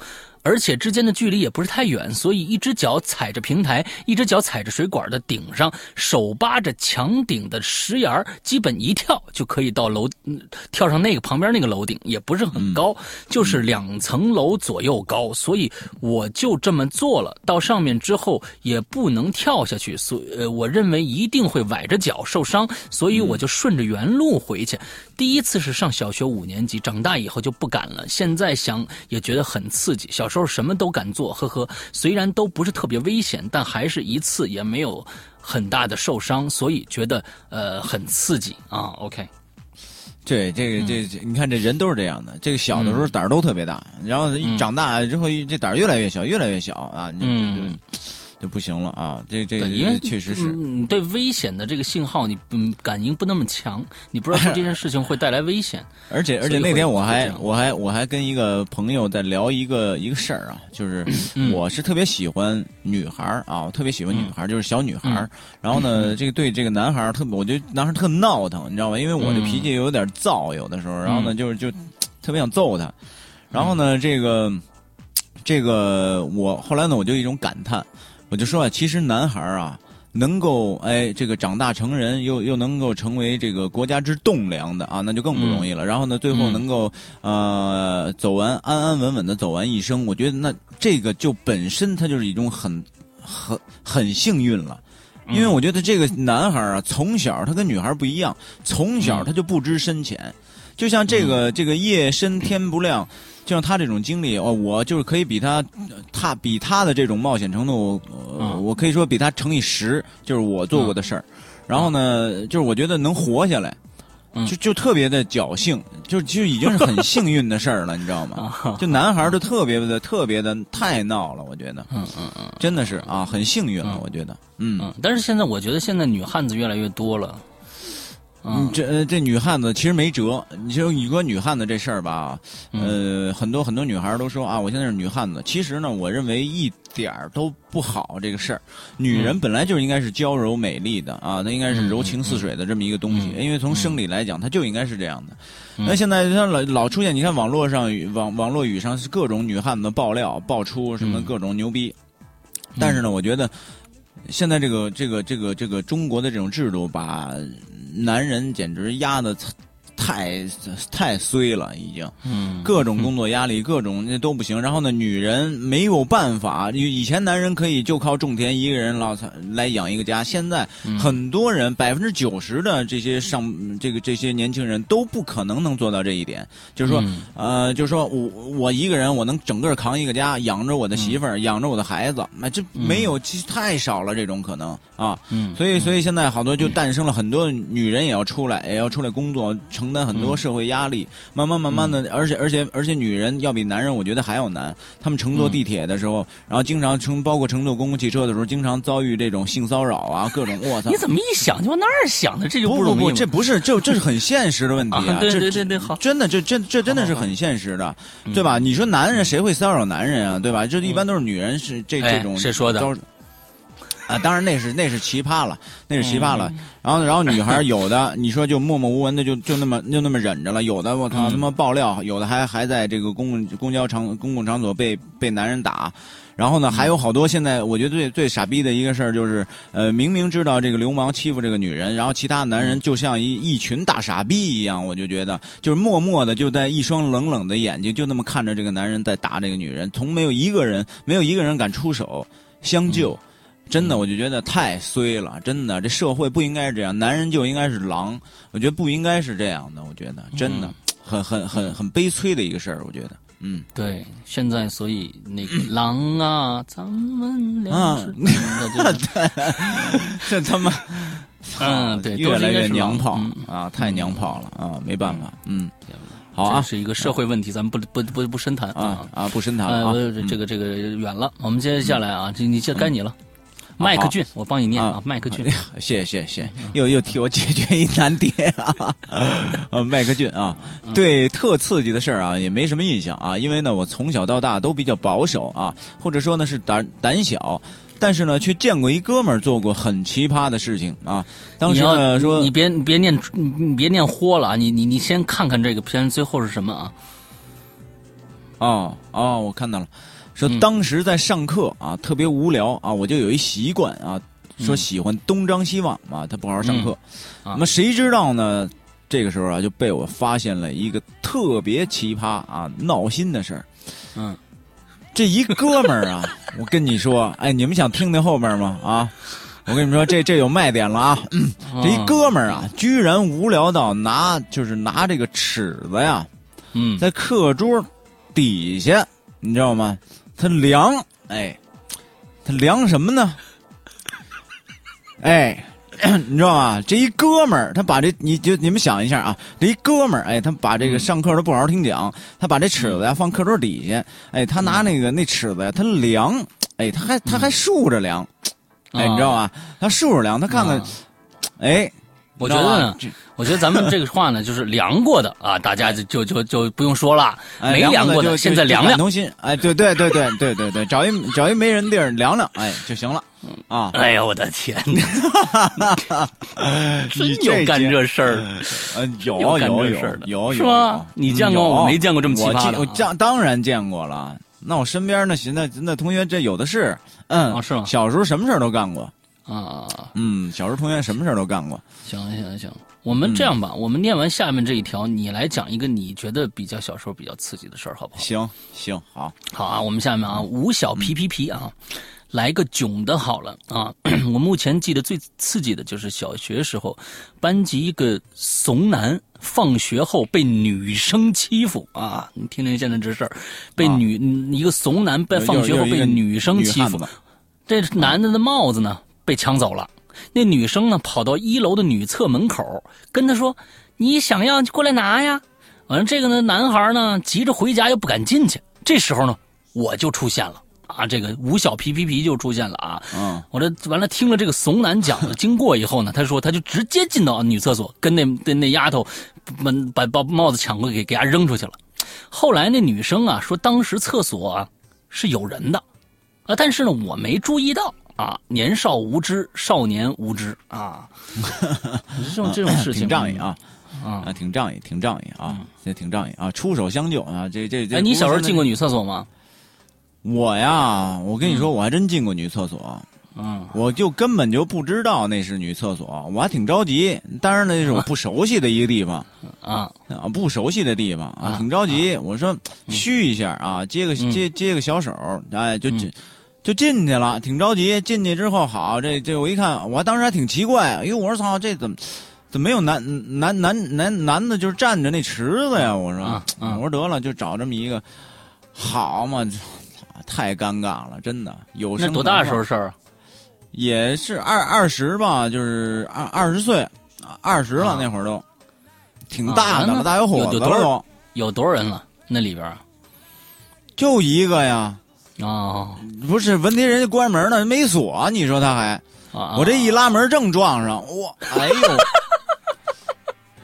而且之间的距离也不是太远，所以一只脚踩着平台，一只脚踩着水管的顶上，手扒着墙顶的石沿儿基本一跳就可以到楼，嗯跳上那个旁边那个楼顶，也不是很高，就是两层楼左右高，所以我就这么做了。到上面之后也不能跳下去，所呃，我认为一定会崴着脚受伤，所以我就顺着原路回去。第一次是上小学五年级，长大以后就不敢了。现在想也觉得很刺激，小时候什么都敢做，呵呵。虽然都不是特别危险，但还是一次也没有很大的受伤，所以觉得呃很刺激啊。OK，对，这个这你看这人都是这样的。这个小的时候胆儿都特别大，然后一长大之后，这胆儿越来越小，越来越小啊，就嗯就就不行了啊。这这对，因为确实是，嗯，你对危险的这个信号你嗯感应不那么强，你不知道这件事情会带来危险。而且而且那天我还我还我还跟一个朋友在聊一个一个事儿啊，就是嗯我是特别喜欢女孩儿啊，我特别喜欢女孩儿，就是小女孩儿。嗯然后呢，这个对这个男孩儿特别，我觉得男孩儿特闹腾，你知道吧？因为我这嗯脾气有点燥，有的时候，然后呢，嗯就是就特别想揍他。然后呢，这个这个我后来呢，我就一种感叹，我就说啊，其实男孩啊。能够哎，这个长大成人，又又能够成为这个国家之栋梁的啊，那就更不容易了。然后呢，最后嗯能够呃走完安安稳稳的走完一生，我觉得那这个就本身它就是一种很很很幸运了。因为我觉得这个男孩啊，从小他跟女孩不一样，从小他就不知深浅。就像这个这个夜深天不亮，就像他这种经历，哦，我就是可以比他，他比他的这种冒险程度，呃，我可以说比他乘以十，就是我做过的事儿。然后呢，就是我觉得能活下来，就就特别的侥幸，就就已经是很幸运的事儿了，你知道吗？就男孩儿都特别的特别的太闹了，我觉得，嗯嗯嗯，真的是啊，很幸运了，我觉得，嗯。但是现在我觉得现在女汉子越来越多了。嗯，这这女汉子其实没辙。你就你说女汉子这事儿吧，呃，很多很多女孩都说啊，我现在是女汉子。其实呢，我认为一点儿都不好这个事儿。女人本来就应该是娇柔美丽的啊，她应该是柔情似水的这么一个东西。因为从生理来讲，她就应该是这样的。那现在它老老出现，你看网络上网网络语上是各种女汉子爆料爆出什么各种牛逼。但是呢，我觉得现在这个这个这个这个中国的这种制度把。男人简直压的。太太衰了，已经，嗯，各种工作压力，各种那都不行。然后呢，女人没有办法，以前男人可以就靠种田一个人老来养一个家，现在很多人百分之九十的这些上这个这些年轻人都不可能能做到这一点。就是说，呃，就是说我我一个人我能整个扛一个家，养着我的媳妇儿，养着我的孩子，那这没有，其实太少了这种可能啊。嗯，所以所以现在好多就诞生了很多女人也要出来，也要出来工作成。承担很多社会压力，慢慢慢慢的，而且而且而且，女人要比男人，我觉得还要难。他们乘坐地铁的时候，然后经常乘，包括乘坐公共汽车的时候，经常遭遇这种性骚扰啊，各种。我操！你怎么一想就往那儿想的？这就不容易。这不是，这这是很现实的问题啊！对对对对，好，真的，这这这真的是很现实的，对吧？你说男人谁会骚扰男人啊？对吧？这一般都是女人是这这种谁说的？啊，当然那是那是奇葩了，那是奇葩了。然后然后女孩有的你说就默默无闻的就就那么就那么忍着了，有的我靠他妈爆料，有的还还在这个公共公交场公共场所被被男人打。然后呢，还有好多现在我觉得最最傻逼的一个事儿就是，呃，明明知道这个流氓欺负这个女人，然后其他男人就像一一群大傻逼一样，我就觉得就是默默的就在一双冷冷的眼睛就那么看着这个男人在打这个女人，从没有一个人没有一个人敢出手相救。真的，我就觉得太衰了。真的，这社会不应该是这样，男人就应该是狼。我觉得不应该是这样的。我觉得真的很很很很悲催的一个事儿。我觉得，嗯，对。现在所以那个 狼啊，咱们俩是 这他妈，嗯，对，越来越娘炮啊，太娘炮了啊，没办法，嗯，好啊，是一个社会问题，咱们不不不不深谈啊啊，不深谈啊，这个这个远了。我们接下来啊，这你这该你了。麦克俊，我帮你念啊，麦克俊，谢谢谢谢，又又替我解决一难点啊，呃，麦克俊啊，对特刺激的事儿啊也没什么印象啊，因为呢我从小到大都比较保守啊，或者说呢是胆胆小，但是呢却见过一哥们儿做过很奇葩的事情啊。当时呢说你别你别念你别念豁了啊，你你你先看看这个片最后是什么啊？哦哦，我看到了。说当时在上课啊，特别无聊啊，我就有一习惯啊，说喜欢东张西望嘛，他不好好上课。那么谁知道呢？这个时候啊，就被我发现了一个特别奇葩啊、闹心的事儿。嗯，这一哥们儿啊，我跟你说，哎，你们想听听后边吗？啊，我跟你们说，这这有卖点了啊。这一哥们儿啊，居然无聊到拿就是拿这个尺子呀，嗯，在课桌底下，你知道吗？他量，哎，他量什么呢？哎，你知道吗？这一哥们儿，他把这，你就你们想一下啊，这一哥们儿，哎，他把这个上课都不好好听讲，他把这尺子呀放课桌底下，哎，他拿那个那尺子呀，他量，哎，他还他还竖着量，哎，你知道吗？他竖着量，他看看，哎。我觉得呢，我觉得咱们这个话呢，就是量过的啊，大家就就就就不用说了。没量过的，现在量量。同心，哎，对对对对对对对，找一找一没人地儿量量，哎就行了。啊！哎呀，我的天哪！真有干这事儿？呃，有有有有是吗？你见过？我没见过这么奇葩的。我见当然见过了。那我身边那那那同学这有的是。嗯，是吗？小时候什么事儿都干过。啊，嗯，小时候同学什么事儿都干过。行行行，我们这样吧，我们念完下面这一条，你来讲一个你觉得比较小时候比较刺激的事儿，好不好？行行，好，好啊。我们下面啊，五小皮皮皮啊，来个囧的好了啊。我目前记得最刺激的就是小学时候，班级一个怂男放学后被女生欺负啊！你听听现在这事儿，被女、一个怂男被放学后被女生欺负，这男的的帽子呢被抢走了。那女生呢跑到一楼的女厕门口跟他说：“你想要就过来拿呀。”完了，这个呢男孩呢急着回家又不敢进去。这时候呢我就出现了。啊，这个吴小皮皮皮就出现了啊！嗯，我这完了，听了这个怂男讲的经过以后呢，他说他就直接进到女厕所，跟那那那丫头们把把帽子抢过给给伢扔出去了。后来那女生啊说，当时厕所啊是有人的啊，但是呢我没注意到啊，年少无知，少年无知啊，这种这种事情挺仗义啊啊，挺仗义，挺仗义啊，这挺仗义啊，出手相救啊，这这这。哎，你小时候进过女厕所吗？我呀，我跟你说，我还真进过女厕所，嗯，我就根本就不知道那是女厕所，我还挺着急。当然那是我不熟悉的一个地方，啊啊，不熟悉的地方啊，挺着急。我说嘘一下啊，接个接接个小手，哎，就就就进去了，挺着急。进去之后，好，这这我一看，我当时还挺奇怪，因为我说操，这怎么怎么没有男男男男男的，就是站着那池子呀？我说，我说得了，就找这么一个，好嘛。太尴尬了，真的。有那多大时候事儿？也是二二十吧，就是二二十岁，二十了那会儿都，挺大的了，大小伙子了。有多少人了？那里边？就一个呀。哦，不是，问题人家关门呢，没锁。你说他还，我这一拉门正撞上，我，哎呦。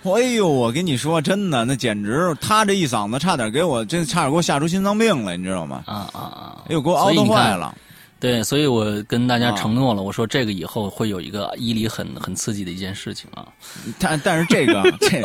哎呦，我跟你说，真的，那简直，他这一嗓子差点给我，真差点给我吓出心脏病来，你知道吗？啊啊啊！哎呦，给我熬得坏了。对，所以我跟大家承诺了，我说这个以后会有一个伊犁很很刺激的一件事情啊。但但是这个 这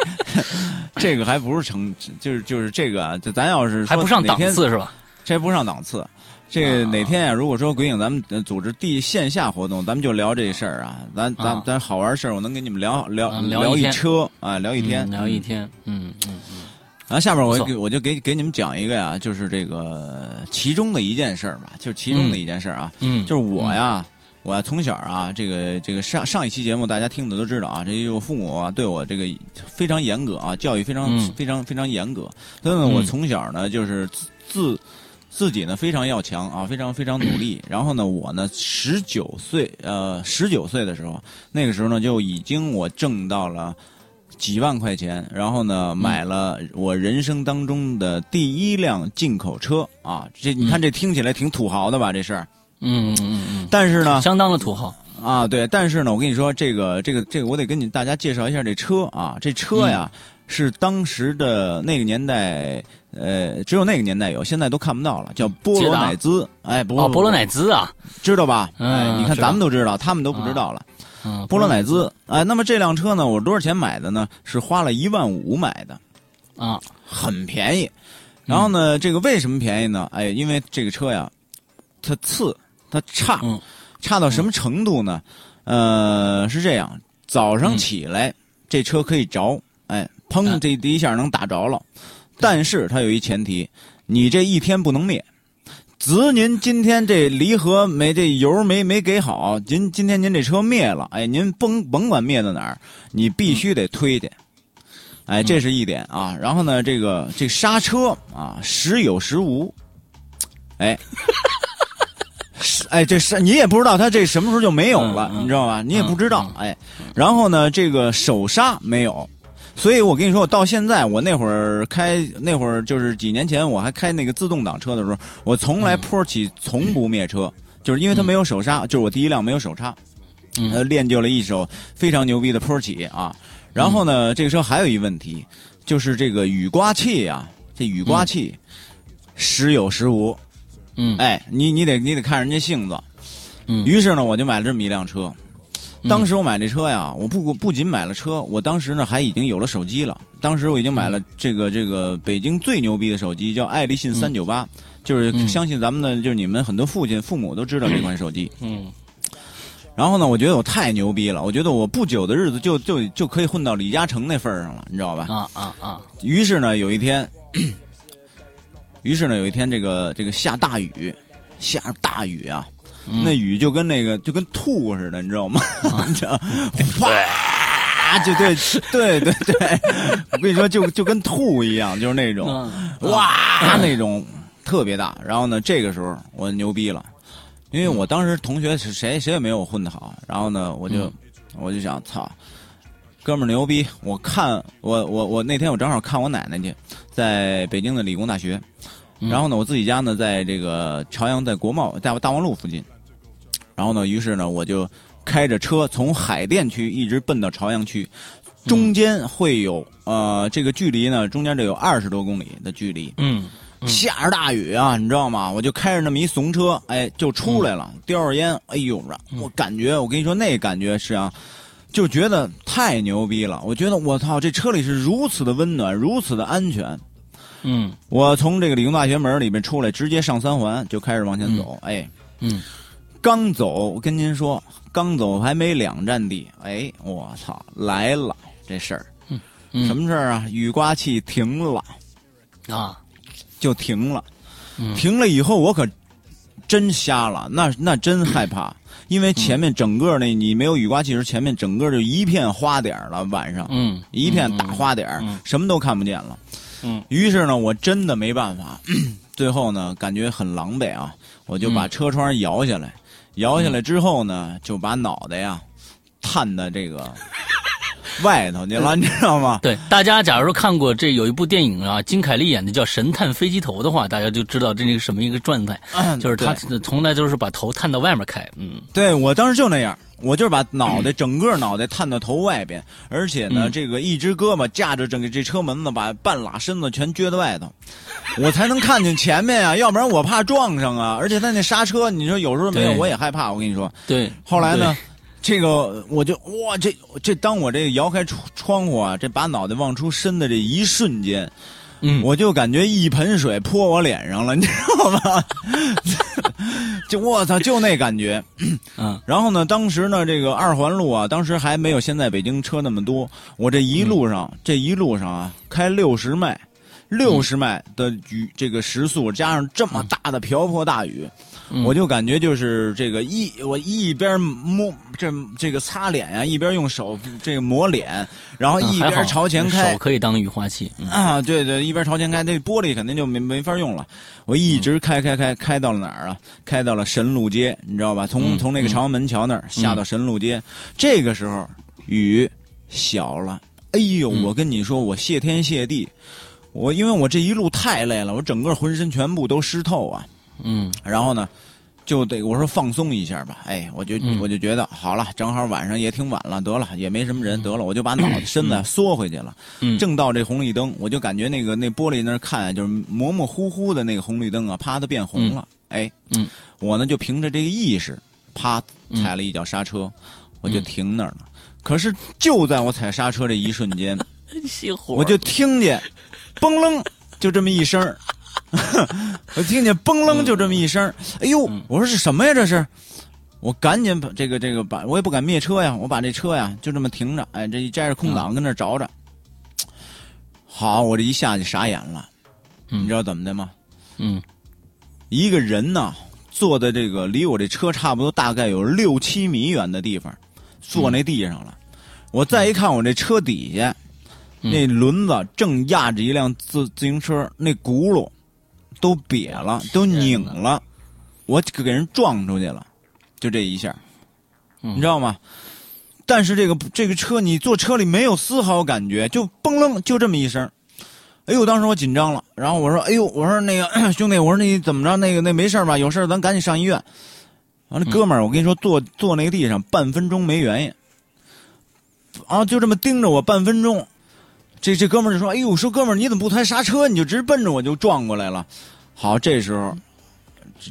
这个还不是成，就是就是这个，就咱要是还不上档次是吧？这不上档次。这哪天啊？如果说鬼影咱们组织地线下活动，咱们就聊这事儿啊。咱咱咱好玩事儿，我能跟你们聊聊聊一车啊，聊一天，聊一天。嗯嗯嗯。然后下面我我就给给你们讲一个呀，就是这个其中的一件事儿吧，就是其中的一件事儿啊。嗯。就是我呀，我呀从小啊，这个这个上上一期节目大家听的都知道啊，这我父母啊对我这个非常严格啊，教育非常非常非常严格。所以呢，我从小呢就是自。自己呢非常要强啊，非常非常努力。然后呢，我呢十九岁，呃，十九岁的时候，那个时候呢就已经我挣到了几万块钱，然后呢买了我人生当中的第一辆进口车啊。这你看这听起来挺土豪的吧？这事儿嗯嗯嗯。但是呢，相当的土豪啊。对，但是呢，我跟你说，这个这个这个，我得跟你大家介绍一下这车啊。这车呀是当时的那个年代。呃，只有那个年代有，现在都看不到了。叫波罗乃兹，哎，哦，波罗乃兹啊，知道吧？哎，你看咱们都知道，他们都不知道了。波罗乃兹，哎，那么这辆车呢，我多少钱买的呢？是花了一万五买的，啊，很便宜。然后呢，这个为什么便宜呢？哎，因为这个车呀，它次，它差，差到什么程度呢？呃，是这样，早上起来这车可以着，哎，砰，这第一下能打着了。但是它有一前提，你这一天不能灭。子您今天这离合没这油没没给好，您今天您这车灭了，哎，您甭甭管灭到哪儿，你必须得推去。哎，这是一点啊。然后呢，这个这刹车啊，时有时无。哎，哎，这是你也不知道它这什么时候就没有了，你知道吧？你也不知道。哎，然后呢，这个手刹没有。所以我跟你说，我到现在，我那会儿开那会儿就是几年前，我还开那个自动挡车的时候，我从来坡起从不灭车，就是因为它没有手刹，就是我第一辆没有手刹，呃，练就了一手非常牛逼的坡起啊。然后呢，这个车还有一问题，就是这个雨刮器啊，这雨刮器时有时无，嗯，哎，你你得你得看人家性子，嗯，于是呢，我就买了这么一辆车。当时我买这车呀，我不不仅买了车，我当时呢还已经有了手机了。当时我已经买了这个这个北京最牛逼的手机，叫爱立信三九八，就是相信咱们的，就是你们很多父亲父母都知道这款手机。嗯。然后呢，我觉得我太牛逼了，我觉得我不久的日子就就就可以混到李嘉诚那份上了，你知道吧？啊啊啊！于是呢，有一天，于是呢，有一天这个这个下大雨，下大雨啊。那雨就跟那个就跟吐似的，你知道吗？哗，就对对对对，我跟你说，就就跟吐一样，就是那种嗯哇那种特别大。然后呢，这个时候我牛逼了，因为我当时同学是谁谁也没有我混的好。然后呢，我就我就想，操，哥们儿牛逼！我看我我我那天我正好看我奶奶去，在北京的理工大学。然后呢，我自己家呢在这个朝阳，在国贸大大望路附近。然后呢，于是呢，我就开着车从海淀区一直奔到朝阳区，中间会有呃这个距离呢，中间这有二十多公里的距离。嗯下着大雨啊，你知道吗？我就开着那么一怂车，哎，就出来了，叼着烟，哎呦，我感觉，我跟你说，那感觉是啊，就觉得太牛逼了。我觉得我操，这车里是如此的温暖，如此的安全。嗯我从这个理工大学门里面出来，直接上三环就开始往前走。哎，嗯刚走，我跟您说，刚走还没两站地，哎，我操，来了这事儿，嗯什么事儿啊？雨刮器停了，啊。就停了。嗯。停了以后，我可真瞎了，那那真害怕，因为前面整个那你没有雨刮器时，前面整个就一片花点儿了，晚上。嗯一片大花点什么都看不见了。嗯。于是呢，我真的没办法，最后呢，感觉很狼狈啊，我就把车窗摇下来，摇下来之后呢，就把脑袋呀探到这个 外头去了，你知道吗？对，大家假如说看过这有一部电影啊，金凯利演的叫《神探飞机头》的话，大家就知道这是什么一个状态，就是他从来都是把头探到外面开，嗯对我当时就那样，我就是把脑袋、整个脑袋探到头外边，而且呢，嗯这个一只胳膊架着整个这车门子，把半拉身子全撅在外头，我才能看见前面啊，要不然我怕撞上啊。而且他那刹车，你说有时候没有，我也害怕。我跟你说，对。后来呢，这个我就哇，这这当我这个摇开窗窗户啊，这把脑袋往出伸的这一瞬间，嗯我就感觉一盆水泼我脸上了，你知道吗？就我操，就那感觉。嗯 然后呢，当时呢，这个二环路啊，当时还没有现在北京车那么多。我这一路上，这一路上啊，开六十迈，六十迈的雨，这个时速加上这么大的瓢泼大雨，嗯我就感觉就是这个一我一边摸这这个擦脸呀、一边用手这个抹脸，然后一边朝前开手。可以当雨花器，嗯啊，对对，一边朝前开，那玻璃肯定就没没法用了。我一直开开开开到了哪儿啊？开到了神路街，你知道吧？从、嗯从那个朝阳门桥那儿下到神路街，这个时候雨小了。哎呦，嗯我跟你说，我谢天谢地，我因为我这一路太累了，我整个浑身全部都湿透啊。嗯。然后呢，就得我说放松一下吧，哎，我就、嗯。我就觉得好了，正好晚上也挺晚了，得了，也没什么人，得了，我就把脑袋身子 缩回去了。嗯。正到这红绿灯，我就感觉那个那玻璃那儿看，就是模模糊糊的那个红绿灯啊，啪的变红了。哎，嗯，我呢就凭着这个意识，啪踩了一脚刹车，我就停那儿了。可是就在我踩刹车这一瞬间，我就听见，嘣楞，就这么一声儿 我听见嘣楞就这么一声哎呦，我说是什么呀？这是，我赶紧把这个这个把，我也不敢灭车呀，我把这车呀就这么停着，哎，这一摘着空挡跟那儿着着。好，我这一下去傻眼了，嗯你知道怎么的吗？嗯一个人呢，坐在这个离我这车差不多大概有六七米远的地方，坐那地上了。我再一看我这车底下，嗯那轮子正压着一辆自自行车，那轱辘都瘪了，都拧了，我给人撞出去了，就这一下，嗯你知道吗？但是这个这个车，你坐车里没有丝毫感觉，就嘣楞就这么一声。哎呦，当时我紧张了，然后我说：“哎呦，我说那个兄弟，我说你怎么着？那个那没事吧？有事咱赶紧上医院。”完了，哥们儿，我跟你说，坐坐那个地上半分钟没原因，啊，就这么盯着我半分钟。这这哥们儿就说：“哎呦，说哥们儿，你怎么不踩刹车？你就直奔着我就撞过来了。”好，这时候，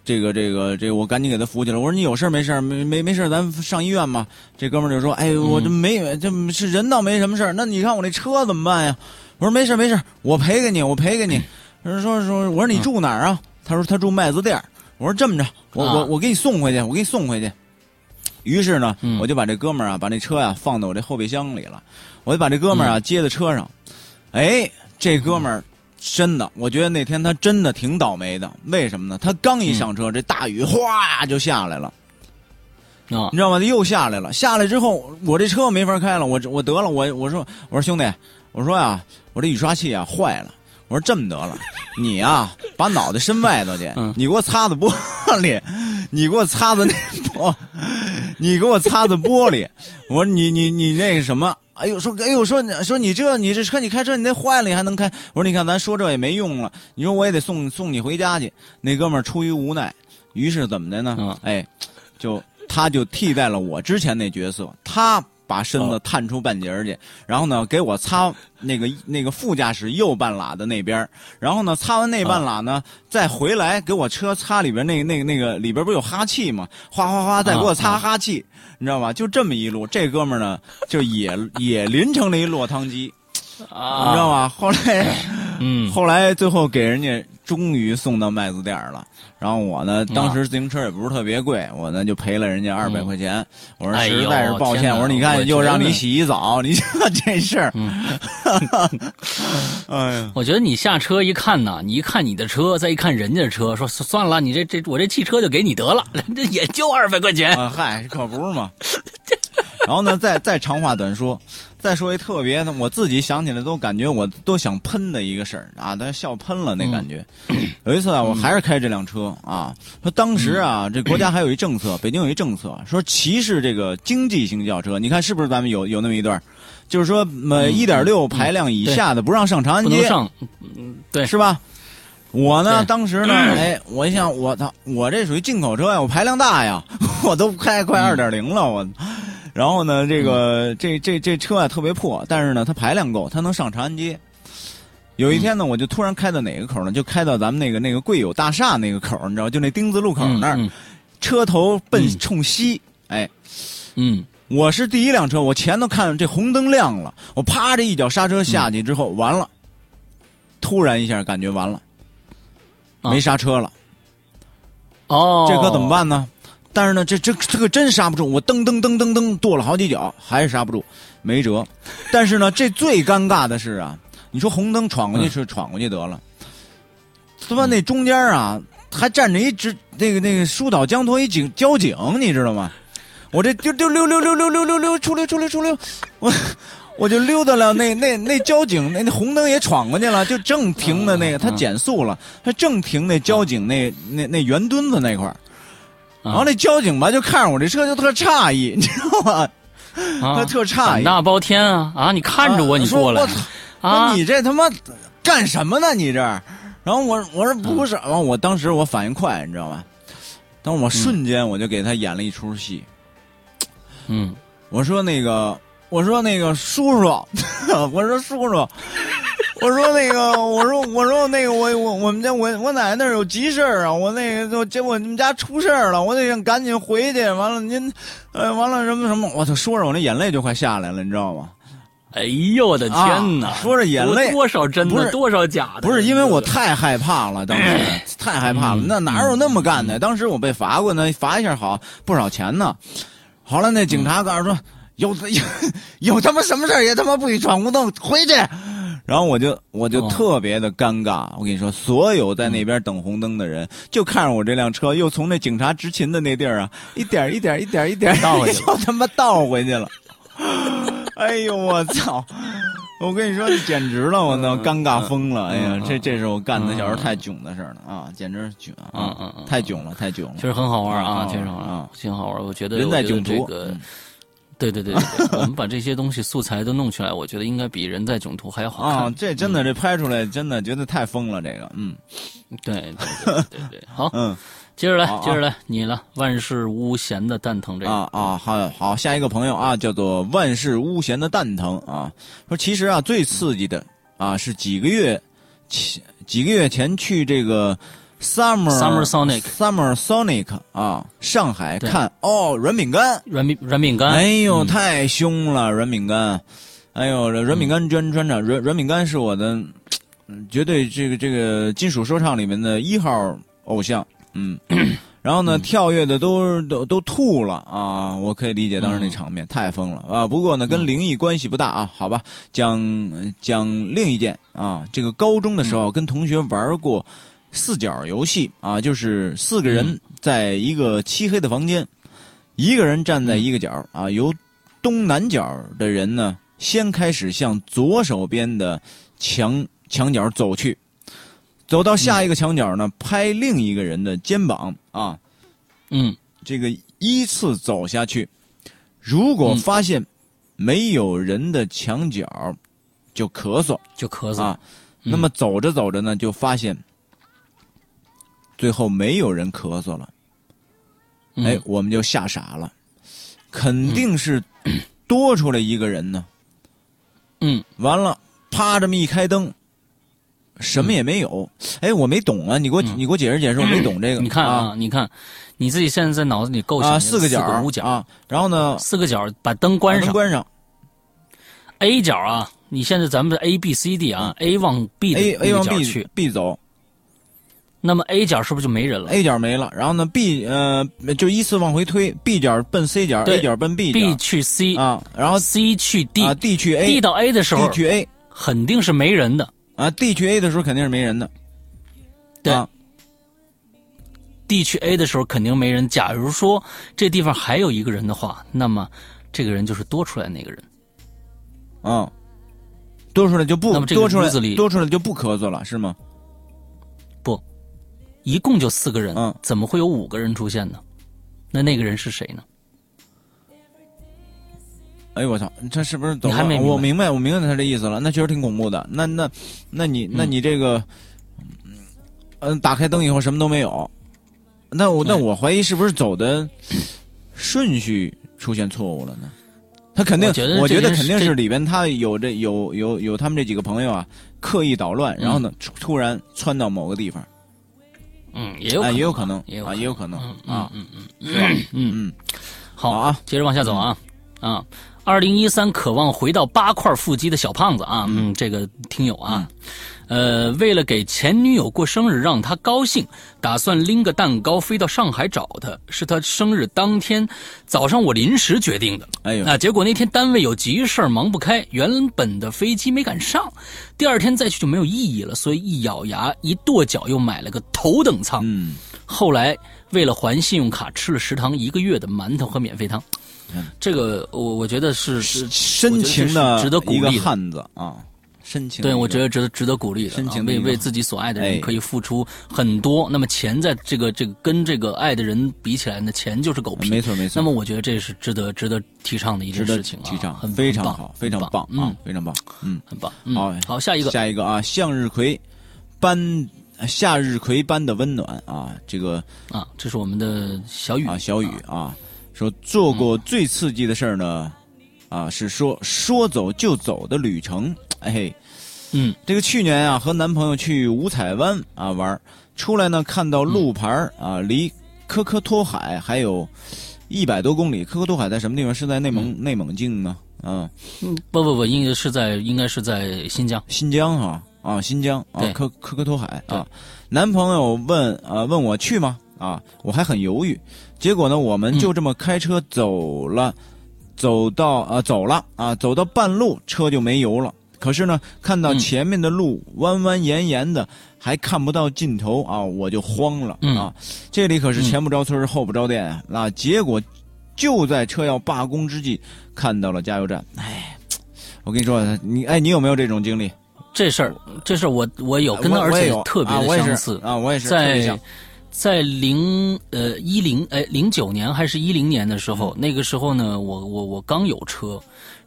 这个这个这个，我赶紧给他扶起来。我说：“你有事没事没没没事咱上医院吧。”这哥们儿就说：“哎呦，我这没这是人倒没什么事那你看我那车怎么办呀？”我说：“没事没事我赔给你，我赔给你。”说说说，我说你住哪儿啊？他说他住麦子店我说这么着，我我我给你送回去，我给你送回去。于是呢，嗯我就把这哥们儿啊，把那车呀、放到我这后备箱里了。我就把这哥们儿啊接在车上。哎，这哥们儿真的，我觉得那天他真的挺倒霉的。为什么呢？他刚一上车，这大雨哗就下来了。啊你知道吗？又下来了，下来之后，我这车没法开了，我我得了，我我说我说兄弟，我说呀、我这雨刷器啊坏了，我说这么得了，你啊、把脑袋伸外头去，嗯你给我擦擦玻璃，你给我擦擦那玻，你给我擦擦玻璃，我说你你你那个什么。哎呦，说哎呦，说说你这你这车你开车你那坏了你还能开？我说你看咱说这也没用了，你说我也得送送你回家去。那哥们儿出于无奈，于是怎么的呢？嗯哎，就他就替代了我之前那角色，他把身子哦探出半截儿去，然后呢给我擦那个那个副驾驶右半拉的那边儿然后呢擦完那半拉呢，再回来给我车擦里边那个那个那个里边不是有哈气吗？哗哗哗再给我擦啊哈气，你知道吧？就这么一路，这哥们儿呢就也也淋成了一落汤鸡，啊，你知道吗？后来。嗯后来最后给人家终于送到麦子店儿了，然后我呢，当时自行车也不是特别贵，我呢就赔了人家二百块钱。我说实在是抱歉，我说你看又让你洗一澡，你这这事儿，哎呀，我觉得你下车一看呐，你一看你的车，再一看人家的车，说算了，你这这我这汽车就给你得了，这也就二百块钱。啊嗨，可不是嘛。然后呢，再再长话短说，再说一特别的，我自己想起来都感觉我都想喷的一个事儿啊，都笑喷了那感觉。有一次啊，我还是开这辆车啊，说当时啊，这国家还有一政策，北京有一政策，说歧视这个经济型轿车。你看是不是咱们有有那么一段儿？就是说，呃，一点六排量以下的不让上长安街，对，是吧？我呢，当时呢，哎，我一想，我操，我这属于进口车呀，我排量大呀，我都开快二点零了，我。然后呢，这个这这这车啊特别破，但是呢，它排量够，它能上长安街。有一天呢，我就突然开到哪个口呢？就开到咱们那个那个贵友大厦那个口，你知道，就那丁字路口那儿，嗯车头奔嗯。冲西，哎，嗯。我是第一辆车，我前头看这红灯亮了，我啪这一脚刹车下去之后，完了，突然一下感觉完了，啊。没刹车了，哦，这可怎么？办呢？但是呢，这这这个真刹不住，我噔噔噔噔噔跺了好几脚，还是刹不住，没辙。但是呢，这最尴尬的是啊，你说红灯闯过去是闯过去得了，他妈那中间啊还站着一直那个那个疏导江头一警交警，你知道吗？我这就溜溜溜溜溜溜溜溜出溜出溜出溜，我我就溜达了那那那交警那那红灯也闯过去了，就正停的那个他减速了，他正停那交警那那那圆墩子那块儿。啊然后那交警吧就看着我这车就特诧异，你知道吗？啊他特诧异，胆大包天啊啊！你看着我，啊你过来啊！你这他妈干什么呢？你这？然后我我说不是，然后我当时我反应快，你知道吗？当时我瞬间我就给他演了一出戏，嗯我说那个，我说那个叔叔，我说叔叔，我说那个，我说我说那个，我我我们家我我奶奶那儿有急事儿啊，我那个我结果你们家出事儿了，我得赶紧回去。完了您，呃，完了什么什么，我操，说着我那眼泪就快下来了，你知道吗？哎呦我的天哪！啊说着眼泪多多少真的，不是多少假的？不是因为我太害怕了，当时太害怕了，嗯那哪有那么干的？当时我被罚过呢，罚一下好不少钱呢。好了，那警察告诉说有有 有他妈什么事儿也他妈不许闯红灯，回去。然后我就我就哦特别的尴尬，我跟你说，所有在那边等红灯的人，就看着我这辆车又从那警察执勤的那地儿啊，一点一点一点一点倒回去 又他妈倒回去了。哎呦我操！我跟你说，简直了，我操，尴尬疯了！哎呀嗯，这这是我干的小时候太囧的事儿了啊，简直是囧嗯啊嗯嗯，太囧了，太囧了确。实很好玩啊，嗯确实好玩嗯，挺好玩。我觉得人在囧途对对对对，对 我们把这些东西素材都弄出来，我觉得应该比人在囧途还要好啊看。，这真的这拍出来真的觉得太疯了，这个，嗯对对对对对，好，嗯。接着来，接着来，你了，万事无闲的蛋疼这个，啊啊，好好，下一个朋友啊，叫做万事无闲的蛋疼啊，说其实啊最刺激的啊是几个月前几个月前去这个 Summer Summer Sonic Summer Sonic 啊，上海看哦软饼干。软饼软饼干，哎呦，嗯太凶了，软饼干！哎呦，这软饼干专专场，软软饼干是我的，嗯绝对这个这个金属说唱里面的一号偶像，嗯。然后呢，跳跃的都都都吐了啊！我可以理解当时那场面、太疯了啊。不过呢，跟灵异关系不大啊。好吧，讲讲另一件啊，这个高中的时候跟同学玩过四角游戏啊，就是四个人在一个漆黑的房间，一个人站在一个角啊，由东南角的人呢，先开始向左手边的墙墙角走去，走到下一个墙角呢，拍另一个人的肩膀啊，嗯这个依次走下去。如果嗯发现没有人的墙角，就咳嗽就咳嗽。啊。嗯那么走着走着呢，就发现最后没有人咳嗽了。嗯。哎，我们就吓傻了，肯定是多出来一个人呢。嗯，完了，啪这么一开灯，什么也没有。哎，我没懂啊，你给我、你给我解释解释，我没懂这个。嗯你看啊啊，你看，你自己现在在脑子里构想啊，四个角五角，啊，然后呢，四个角把灯关上。灯关上。A 角啊，你现在咱们的 A B C D 啊，A 往 B 的，A 往 B 去，B 走那么 A 角是不是就没人了，A 角没了，然后呢 B 呃就依次往回推，B 角奔 C 角，A 角奔 B 角？B 去 C 啊，然后 C 去 D 啊 D 去 A，D 到 A 的时候，D 去 A 肯定是没人的啊，D 去 A 的时候肯定是没人的。对啊，D 去 A 的时候肯定没人。假如说这地方还有一个人的话，那么这个人就是多出来那个人。嗯，多出来就不那么这个多出来多出来就不咳嗽了，是吗？不，一共就四个人，嗯怎么会有五个人出现呢？那那个人是谁呢？哎呦我操，这是不是走还没明我明白，我明白他这意思了。那确实挺恐怖的。那那那你那你这个，嗯、打开灯以后什么都没有。那我那哎我怀疑是不是走的顺序出现错误了呢？他肯定，我觉得肯定是里边他有这有有有他们这几个朋友啊，刻意捣乱，然后呢突突然窜到某个地方，嗯，也有可啊，能，也有可能也有啊，也有可能嗯啊，嗯嗯？嗯嗯，嗯，好好啊，接着往下走啊、啊！二零一三渴望回到八块腹肌的小胖子啊，嗯，这个听友啊，呃，为了给前女友过生日，让她高兴，打算拎个蛋糕飞到上海找她。是她生日当天早上，我临时决定的。哎呦，啊，结果那天单位有急事儿忙不开，原本的飞机没赶上，第二天再去就没有意义了，所以一咬牙一跺脚又买了个头等舱。嗯，后来为了还信用卡，吃了食堂一个月的馒头和免费汤。这个我我觉得是是深情的值得鼓励的。汉子啊，深情对，我觉得值得值得鼓励的啊，深情的一个为为自己所爱的哎人可以付出很多。那么钱在这个这个跟这个爱的人比起来呢，钱就是狗屁。没错没错那么我觉得这是值得值得提倡的一件事情啊，提倡，很非常好，非常很棒啊嗯，，非常棒，嗯，很棒。嗯好好，下一个，下一个啊，向日葵般向日葵般的温暖啊，这个啊，这是我们的小雨啊小雨啊，说做过最刺激的事儿呢，啊是说说走就走的旅程，哎嘿，嗯这个去年啊和男朋友去五彩湾啊玩，出来呢看到路牌儿啊离科科托海还有一百多公里，科科托海在什么地方？是在内蒙、内蒙境吗？嗯。嗯，不不不，应该是在应该是在新疆。新疆哈啊，新疆啊，科科科托海啊。男朋友问啊、问我去吗？啊，我还很犹豫。结果呢，我们就这么开车走了，走到啊走了啊，走到半路车就没油了。可是呢，看到嗯前面的路弯弯延延的，还看不到尽头啊，我就慌了嗯啊。这里可是前不着村后不着店啊。啊，结果就在车要罢工之际，看到了加油站。哎，我跟你说，你哎，你有没有这种经历？这事儿，这事儿我我有，跟他而且特别的啊我也是相似。啊，我也是在在零呃一零哎零九年还是一零年的时候，嗯那个时候呢，我我我刚有车，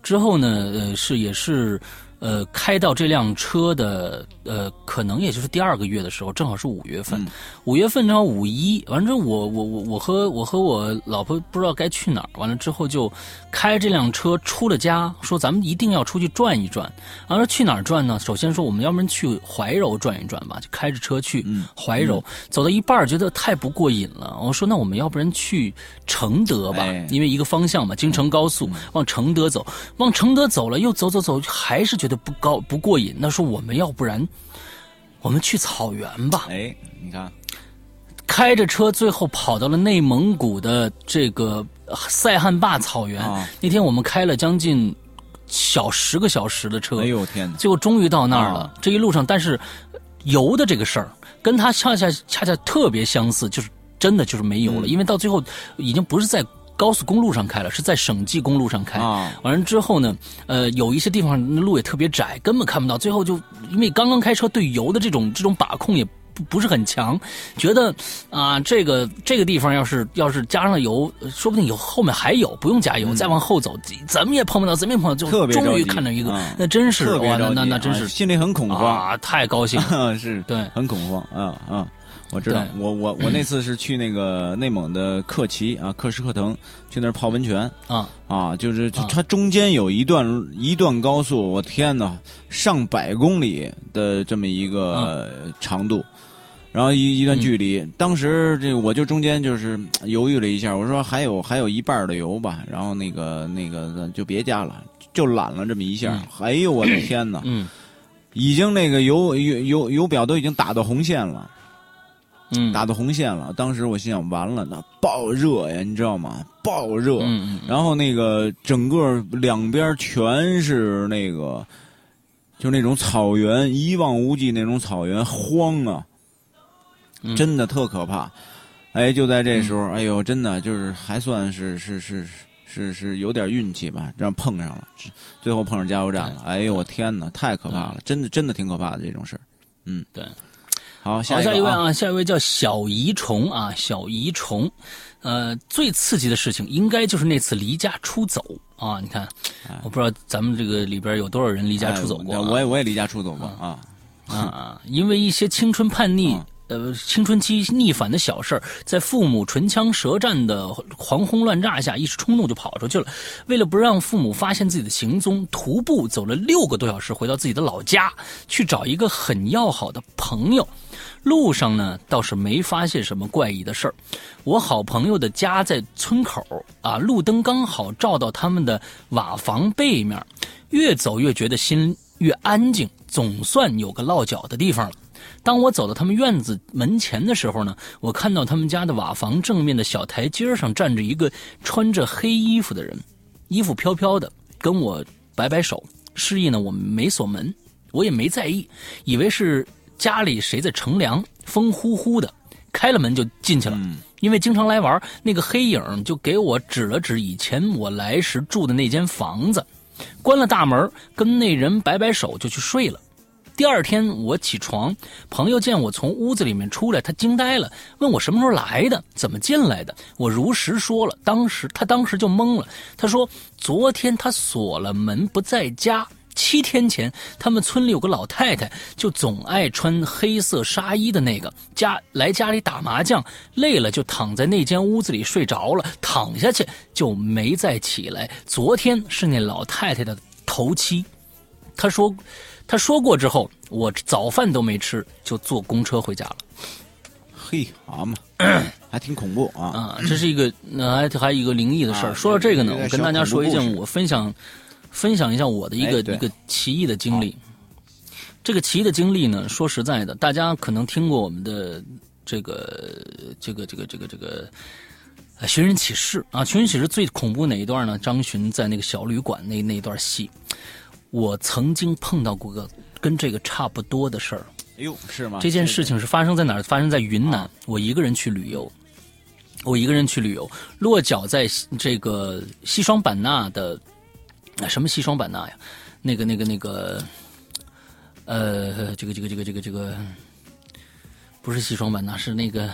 之后呢，呃是也是。呃，开到这辆车的呃，可能也就是第二个月的时候，正好是五月份。嗯五月份正好五一，完了之后我我我我和我和我老婆不知道该去哪儿，完了之后就开这辆车出了家，说咱们一定要出去转一转。完了去哪儿转呢？首先说我们要不然去怀柔转一转吧，就开着车去嗯怀柔。走到一半儿觉得太不过瘾了，我说那我们要不然去承德吧，哎因为一个方向嘛，京承高速、往承德走，往承德走了又走走走，还是觉得不高不过瘾。那说我们要不然我们去草原吧，哎，你看，开着车最后跑到了内蒙古的这个呃塞罕坝草原。啊那天我们开了将近小十个小时的车，哎呦天哪，最后终于到那儿了。啊这一路上，但是油的这个事儿跟他恰恰恰恰特别相似，就是真的就是没油了，嗯因为到最后已经不是在高速公路上开了，是在省际公路上开。啊，完了之后呢，呃，有一些地方路也特别窄，根本看不到。最后就因为刚刚开车，对油的这种这种把控也不不是很强，觉得啊，这个这个地方要是要是加上了油，说不定有后面还有，不用加油，再往后走，怎么也碰不到，怎么也碰不到，就终于看到一个，啊那真是那那那真是啊心里很恐慌，啊，太高兴了。是，对很恐慌，啊啊。我知道，我我我那次是去那个内蒙的克旗啊，克什克腾，去那儿泡温泉啊。啊，就是它中间有一段一段高速，我天哪，上百公里的这么一个呃长度，然后一一段距离，当时这我就中间就是呃 犹豫了一下，我说还有还有一半的油吧，然后那个那个就别加了，就懒了这么一下，哎呦我的 天哪！嗯。已经那个油油油油表都已经打到红线了，嗯，打到红线了。当时我心想，完了，那爆热呀，你知道吗？爆热。然后那个整个两边全是那个，就那种草原，一望无际那种草原，荒啊，嗯真的特可怕。哎，就在这时候，哎呦，真的就是还算是是是是是有点运气吧，这样碰上了，最后碰上加油站了。哎呦，我天哪，太可怕了，真的真的挺可怕的这种事儿。嗯，对。好，下一位啊，下一位叫小宜虫啊，小宜虫，呃，最刺激的事情应该就是那次离家出走啊！你看，我不知道咱们这个里边有多少人离家出走过、啊哎我也我也离家出走过啊。啊啊！因为一些青春叛逆。呃，青春期逆反的小事儿，在父母唇枪舌战的狂轰乱炸下，一时冲动就跑出去了。为了不让父母发现自己的行踪，徒步走了六个多小时，回到自己的老家，去找一个很要好的朋友。路上呢，倒是没发现什么怪异的事儿。我好朋友的家在村口啊，路灯刚好照到他们的瓦房背面，越走越觉得心越安静，总算有个落脚的地方了。当我走到他们院子门前的时候呢，我看到他们家的瓦房正面的小台阶上站着一个穿着黑衣服的人，衣服飘飘的，跟我摆摆手，示意呢我没锁门，我也没在意，以为是家里谁在乘凉，风呼呼的，开了门就进去了。因为经常来玩，那个黑影就给我指了指以前我来时住的那间房子，关了大门，跟那人摆摆手就去睡了。第二天我起床，朋友见我从屋子里面出来，他惊呆了，问我什么时候来的，怎么进来的。我如实说了，当时他当时就懵了。他说昨天他锁了门不在家。七天前，他们村里有个老太太，就总爱穿黑色纱衣的那个，家来家里打麻将，累了就躺在那间屋子里睡着了，躺下去就没再起来。昨天是那老太太的头七，他说。他说过之后，我早饭都没吃，就坐公车回家了。嘿，好嘛，还挺恐怖啊！啊，这是一个，那还还有一个灵异的事儿。啊说到这个呢，我跟大家说一件我分享分享一下我的一个哎一个奇异的经历。这个奇异的经历呢，说实在的，大家可能听过我们的这个这个这个这个这个。呃寻人启事啊，寻人启事最恐怖哪一段呢？张巡在那个小旅馆那那段戏，我曾经碰到过个跟这个差不多的事儿。哎呦，是吗？这件事情是发生在哪儿？发生在云南。啊我一个人去旅游，我一个人去旅游，落脚在这个西双版纳的，啊什么西双版纳呀？那个、那个、那个，呃，这个、这个、这个、这个、这个，不是西双版纳，是那个，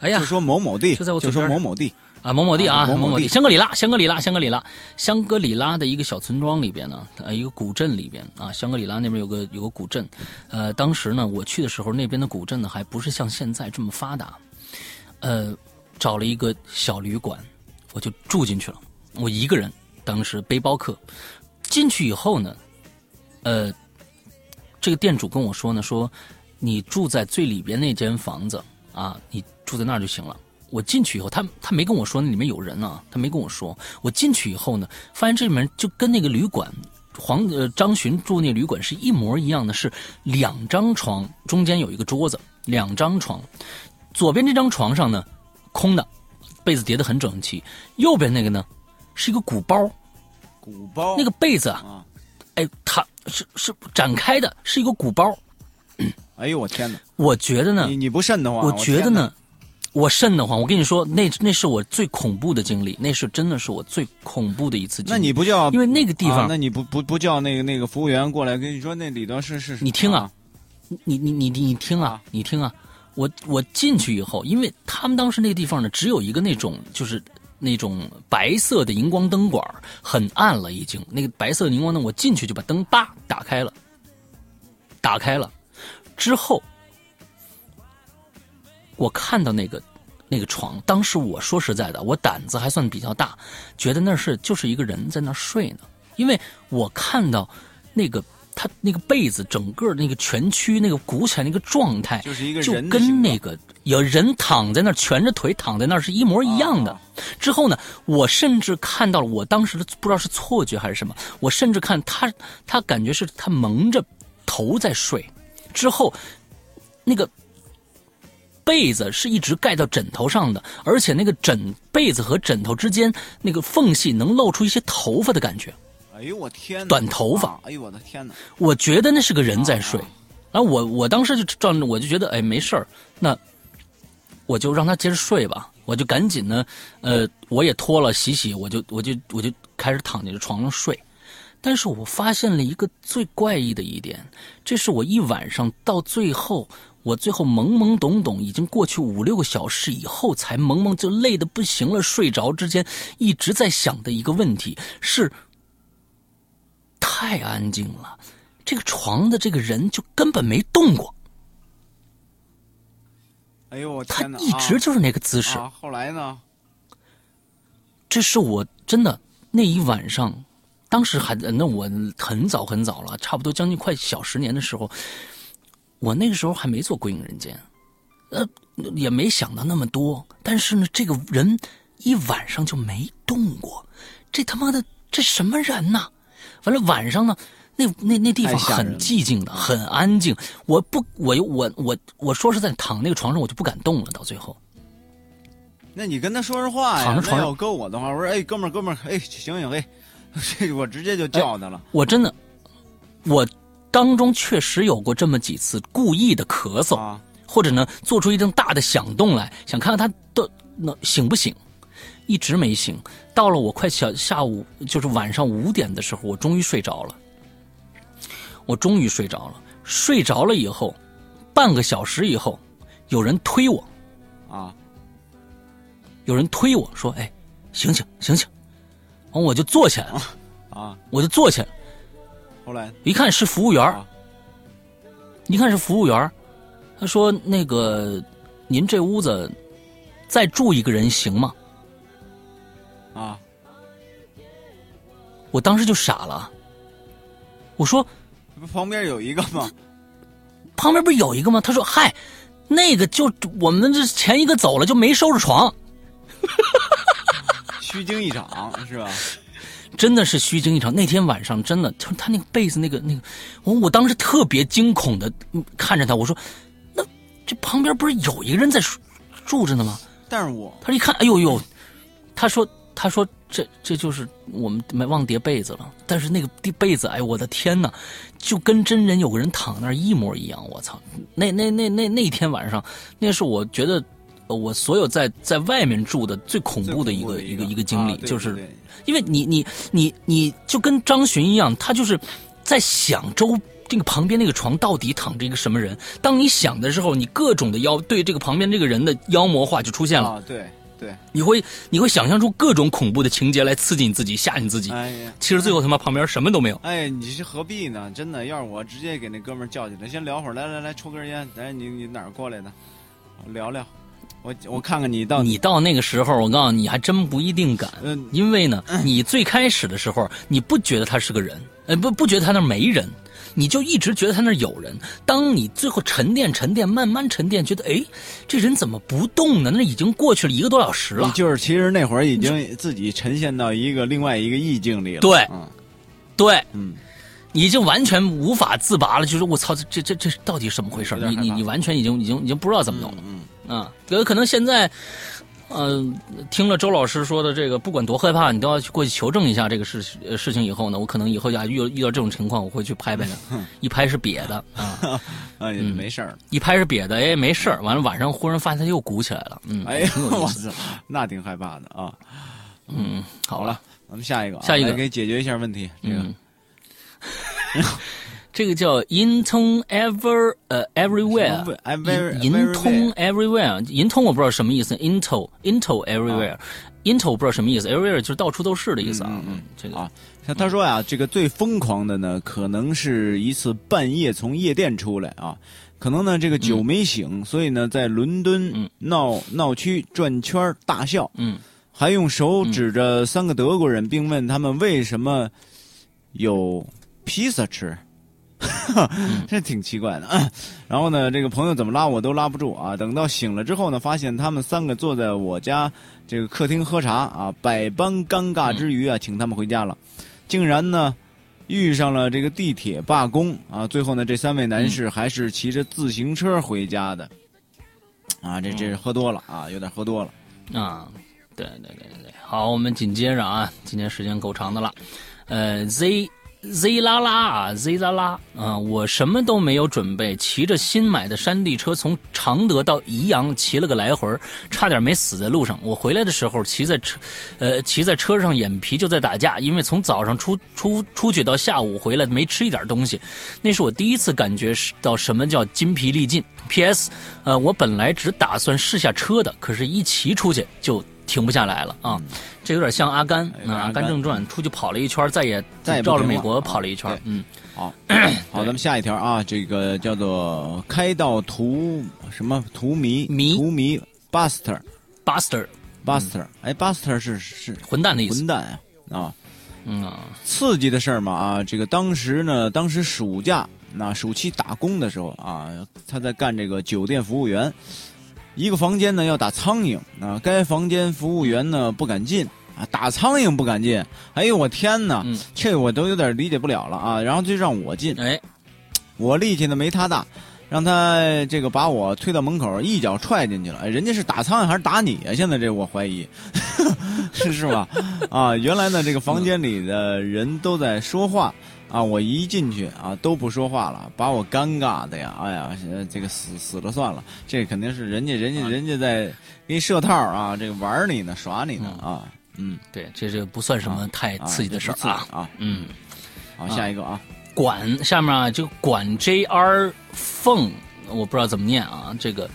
哎呀就，说某某地，就在我就说某某地，啊，某某地啊，某某地。香格里拉，香格里拉，香格里拉，香格里拉的一个小村庄里边呢，呃，一个古镇里边啊，香格里拉那边有个有个古镇，呃，当时呢，我去的时候，那边的古镇呢还不是像现在这么发达，呃，找了一个小旅馆，我就住进去了，我一个人，当时背包客，进去以后呢，呃，这个店主跟我说呢，说你住在最里边那间房子啊，你住在那儿就行了。我进去以后，他他没跟我说那里面有人啊，他没跟我说。我进去以后呢，发现这里面就跟那个旅馆黄呃张巡住那旅馆是一模一样的，是两张床，中间有一个桌子，两张床，左边这张床上呢空的，被子叠得很整齐，右边那个呢是一个鼓包，鼓包那个被子啊，啊，哎，它是是展开的，是一个鼓包。哎呦我天哪！我觉得呢你，你不慎的话，我觉得呢，我瘆得慌。我跟你说，那那是我最恐怖的经历，那是真的是我最恐怖的一次经历。那你不叫？因为那个地方，那你不不不叫那个那个服务员过来跟你说那里头是是？你听啊，你你你你听啊，你听啊。我我进去以后，因为他们当时那个地方呢，只有一个那种就是那种白色的荧光灯管，很暗了已经。那个白色的荧光灯，我进去就把灯叭打开了，打开了之后，我看到那个那个床，当时我说实在的，我胆子还算比较大，觉得那是就是一个人在那睡呢，因为我看到那个。他那个被子，整个那个蜷曲、那个鼓起来那个状态，就是一个人，就跟那个有人躺在那蜷着腿躺在那是一模一样的。之后呢，我甚至看到了，我当时的不知道是错觉还是什么，我甚至看他，他感觉是他蒙着头在睡。之后，那个被子是一直盖到枕头上的，而且那个枕被子和枕头之间那个缝隙能露出一些头发的感觉。哎呦我天！短头发！哎呦我的天哪！我觉得那是个人在睡，然后我我当时就照着，我就觉得哎没事儿，那我就让他接着睡吧。我就赶紧呢，呃，我也脱了洗洗，我就我就我就开始躺在这床上睡。但是我发现了一个最怪异的一点，这是我一晚上到最后，我最后懵懵懂懂，已经过去五六个小时以后，才懵懵就累得不行了，睡着之间一直在想的一个问题是。太安静了，这个床的这个人就根本没动过。哎呦我天哪！他一直就是那个姿势。后来呢？这是我真的那一晚上，当时还那我很早很早了，差不多将近快小十年的时候，我那个时候还没做归隐人间，呃，也没想到那么多。但是呢，这个人一晚上就没动过，这他妈的这什么人呐？完了晚上呢，那那那地方很寂静的，很安静。我不，我我我我说实在，躺那个床上我就不敢动了。到最后，那你跟他说说话呀。躺着床要搁我的话，我说：“哎，哥们儿，哥们儿，哎，醒醒，哎，这 我直接就叫他了。”我真的，我当中确实有过这么几次故意的咳嗽，或者呢做出一阵大的响动来，想看看他的那醒不醒。一直没醒，到了我快小下午，就是晚上五点的时候，我终于睡着了。我终于睡着了，睡着了以后，半个小时以后，有人推我，啊，有人推我说：“哎，醒醒，醒醒！”完我就坐起来了，啊，我就坐起来。后来一看是服务员，一看是服务员，他说：“那个，您这屋子再住一个人行吗？”啊！我当时就傻了。我说：“不旁边有一个吗？旁边不是有一个吗？”他说：“嗨，那个就我们这前一个走了，就没收拾床。” 虚惊一场是吧？真的是虚惊一场。那天晚上真的，就是他那个被子，那个那个，我我当时特别惊恐的看着他。我说：“那这旁边不是有一个人在住着呢吗？”但是我他一看，哎呦呦，他说。他说：“这这就是我们没忘叠被子了，但是那个叠被子，哎，我的天哪，就跟真人有个人躺那儿一模一样。我操！那那那那那天晚上，那是我觉得我所有在在外面住的最恐怖的一个一个一个经历，就是因为你你你你就跟张巡一样，他就是在想周这个旁边那个床到底躺着一个什么人。当你想的时候，你各种的妖对这个旁边这个人的妖魔化就出现了。对。对，你会你会想象出各种恐怖的情节来刺激你自己，吓你自己。哎呀，其实最后他妈旁边什么都没有。哎，你是何必呢？真的，要是我直接给那哥们叫进来，先聊会儿。来来来，抽根烟。来，你你哪儿过来的？聊聊。我我看看你到你到那个时候，我告诉你，还真不一定敢。嗯，因为呢，你最开始的时候，你不觉得他是个人，呃，不不觉得他那没人。你就一直觉得他那有人，当你最后沉淀沉淀，慢慢沉淀，觉得哎，这人怎么不动呢？那已经过去了一个多小时了。就是其实那会儿已经自己沉陷到一个另外一个意境里了。对，对，嗯，已经完全无法自拔了。就是我操，这这这到底什么回事？你你你完全已经已经已经不知道怎么弄了。嗯，啊，有可能现在。呃，听了周老师说的这个，不管多害怕，你都要去过去求证一下这个事事情以后呢，我可能以后呀遇遇到这种情况，我会去拍拍他，一拍是瘪的啊，啊，也没事儿。一拍是瘪的，哎，没事儿。完了晚上忽然发现他又鼓起来了，嗯，哎呀。我操，那挺害怕的啊。嗯，好好了，咱们下一个啊，下一个来给解决一下问题。这个嗯，这个叫 in tone ever 呃 everywhere，I very 银 very 通 everywhere，银通我不知道什么意思，into into everywhere，into、into 不知道什么意思，everywhere 就是到处都是的意思啊。嗯这个。啊他他说呀，这个最疯狂的呢，可能是一次半夜从夜店出来啊，可能呢这个酒没醒，所以呢在伦敦嗯。闹闹区转圈儿大笑，嗯。还用手指着三个德国人，并问他们为什么有披萨吃。这挺奇怪的。然后呢，这个朋友怎么拉我都拉不住啊。等到醒了之后呢，发现他们三个坐在我家这个客厅喝茶啊，百般尴尬之余啊，请他们回家了。竟然呢，遇上了这个地铁罢工啊。最后呢，这三位男士还是骑着自行车回家的。啊，这这是喝多了啊，有点喝多了。啊，对对对对，好，我们紧接着啊，今天时间够长的了，呃，Z Z 啦啦啊，Z 啦啦啊，我什么都没有准备，骑着新买的山地车从常德到宜阳骑了个来回，差点没死在路上。我回来的时候，骑在车，呃，骑在车上眼皮就在打架，因为从早上出出出去到下午回来没吃一点东西，那是我第一次感觉到什么叫筋疲力尽。P.S. 呃，我本来只打算试下车的，可是一骑出去就停不下来了啊！这有点像阿甘啊，《阿甘正传》出去跑了一圈，再也再也绕着美国啊跑了一圈。嗯，好，好，咱们下一条啊，这个叫做开到图什么图迷？迷。图迷？Buster Buster Buster，哎，Buster 是是。混蛋的意思。混蛋啊。啊！嗯。啊，刺激的事儿嘛啊，这个当时呢，当时暑假那暑期打工的时候啊，他在干这个酒店服务员，一个房间呢要打苍蝇啊，该房间服务员呢不敢进啊，打苍蝇不敢进，哎呦我天哪，嗯这我都有点理解不了了啊，然后就让我进，哎，我力气呢没他大。让他这个把我推到门口，一脚踹进去了。哎，人家是打苍蝇还是打你啊？现在这我怀疑，是是吧？啊，原来呢，这个房间里的人都在说话啊，我一进去啊都不说话了，把我尴尬的呀！哎呀，呃这个死死了算了，这肯定是人家人家人家在给你设套啊，这个玩你呢，耍你呢啊，嗯，对，这这不算什么太啊刺激的事儿啊。啊。嗯，好，下一个啊，管下面啊，就管 JR 凤，我不知道怎么念啊，这个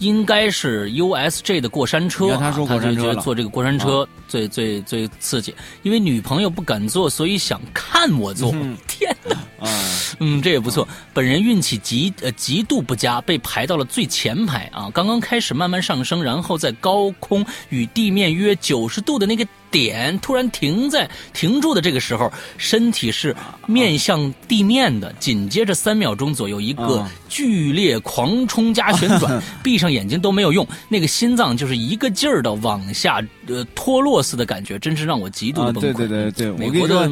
应该是 USJ 的过山车、啊。他说过山车坐这个过山车最、最最刺激，因为女朋友不敢坐，所以想看我坐。嗯 天哪！啊，嗯，这也不错。本人运气极呃极度不佳，被排到了最前排啊。刚刚开始慢慢上升，然后在高空与地面约九十度的那个点突然停在停住的这个时候，身体是面向地面的。紧接着三秒钟左右，一个啊剧烈狂冲加旋转，闭上眼睛都没有用，那个心脏就是一个劲儿的往下呃脱落似的感觉，真是让我极度啊，的崩溃。对对对对，美国的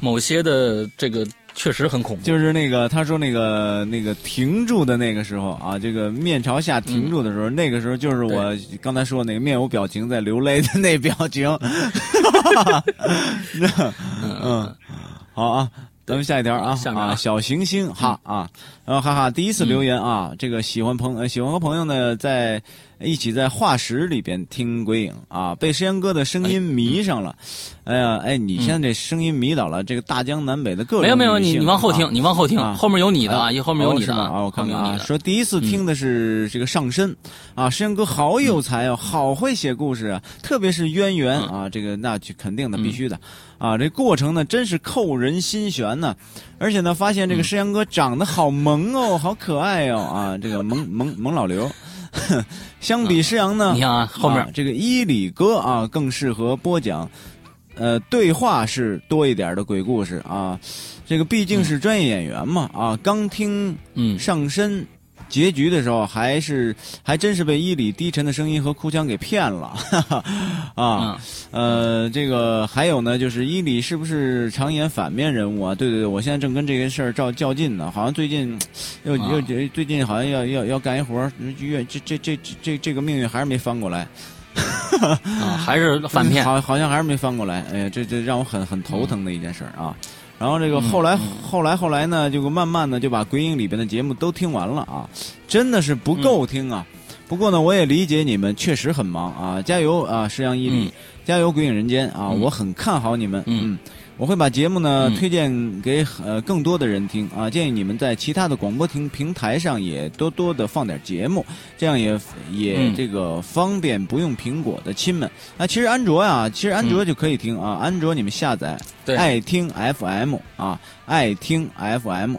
某些的这个确实很恐怖。就是那个他说那个那个停住的那个时候啊，这个面朝下停住的时候，那个时候就是我刚才说那个面无表情在流泪的那表情。嗯，好啊。咱们下一条啊下面啊啊，小行星哈啊，然后哈哈，第一次留言啊，这个喜欢朋呃喜欢和朋友呢在一起在化石里边听鬼影啊，被石阳哥的声音迷上了，哎呀哎，你现在这声音迷倒了这个大江南北的各种没有没有，你你往后听，啊。你往后听，啊。后面有你的啊，一后面有你的啊，我看看啊。说第一次听的是这个上身、啊，石阳哥好有才哦，好会写故事啊，特别是渊源、啊，这个那就肯定的，必须的、啊，这过程呢真是扣人心弦呢，而且呢发现这个诗阳哥长得好萌哦，好可爱哦啊，这个萌萌萌老刘。相比施阳呢，你看啊后面啊这个伊里哥啊，更适合播讲，呃，对话是多一点的鬼故事啊。这个毕竟是专业演员嘛啊，刚听嗯上身结局的时候，还是还真是被伊里低沉的声音和哭腔给骗了，哈 哈啊。呃，这个还有呢，就是伊里是不是常演反面人物啊？对对对，我现在正跟这个事儿较较劲呢，好像最近又啊又又最近好像要要要干一活儿，越这这这这这这个命运还是没翻过来。啊，还是反面。好，好像还是没翻过来。哎呀，这这让我很很头疼的一件事儿啊。然后这个后来后来后来呢，就慢慢的就把鬼影里边的节目都听完了啊，真的是不够听啊。不过呢，我也理解你们确实很忙啊，加油啊，石阳伊里，加油鬼影人间啊，我很看好你们。嗯。我会把节目呢推荐给呃更多的人听啊，建议你们在其他的广播听平台上也多多的放点节目，这样也也这个方便不用苹果的亲们。啊其实安卓呀，其实安卓就可以听啊，安卓你们下载爱听 FM 啊，爱听 FM，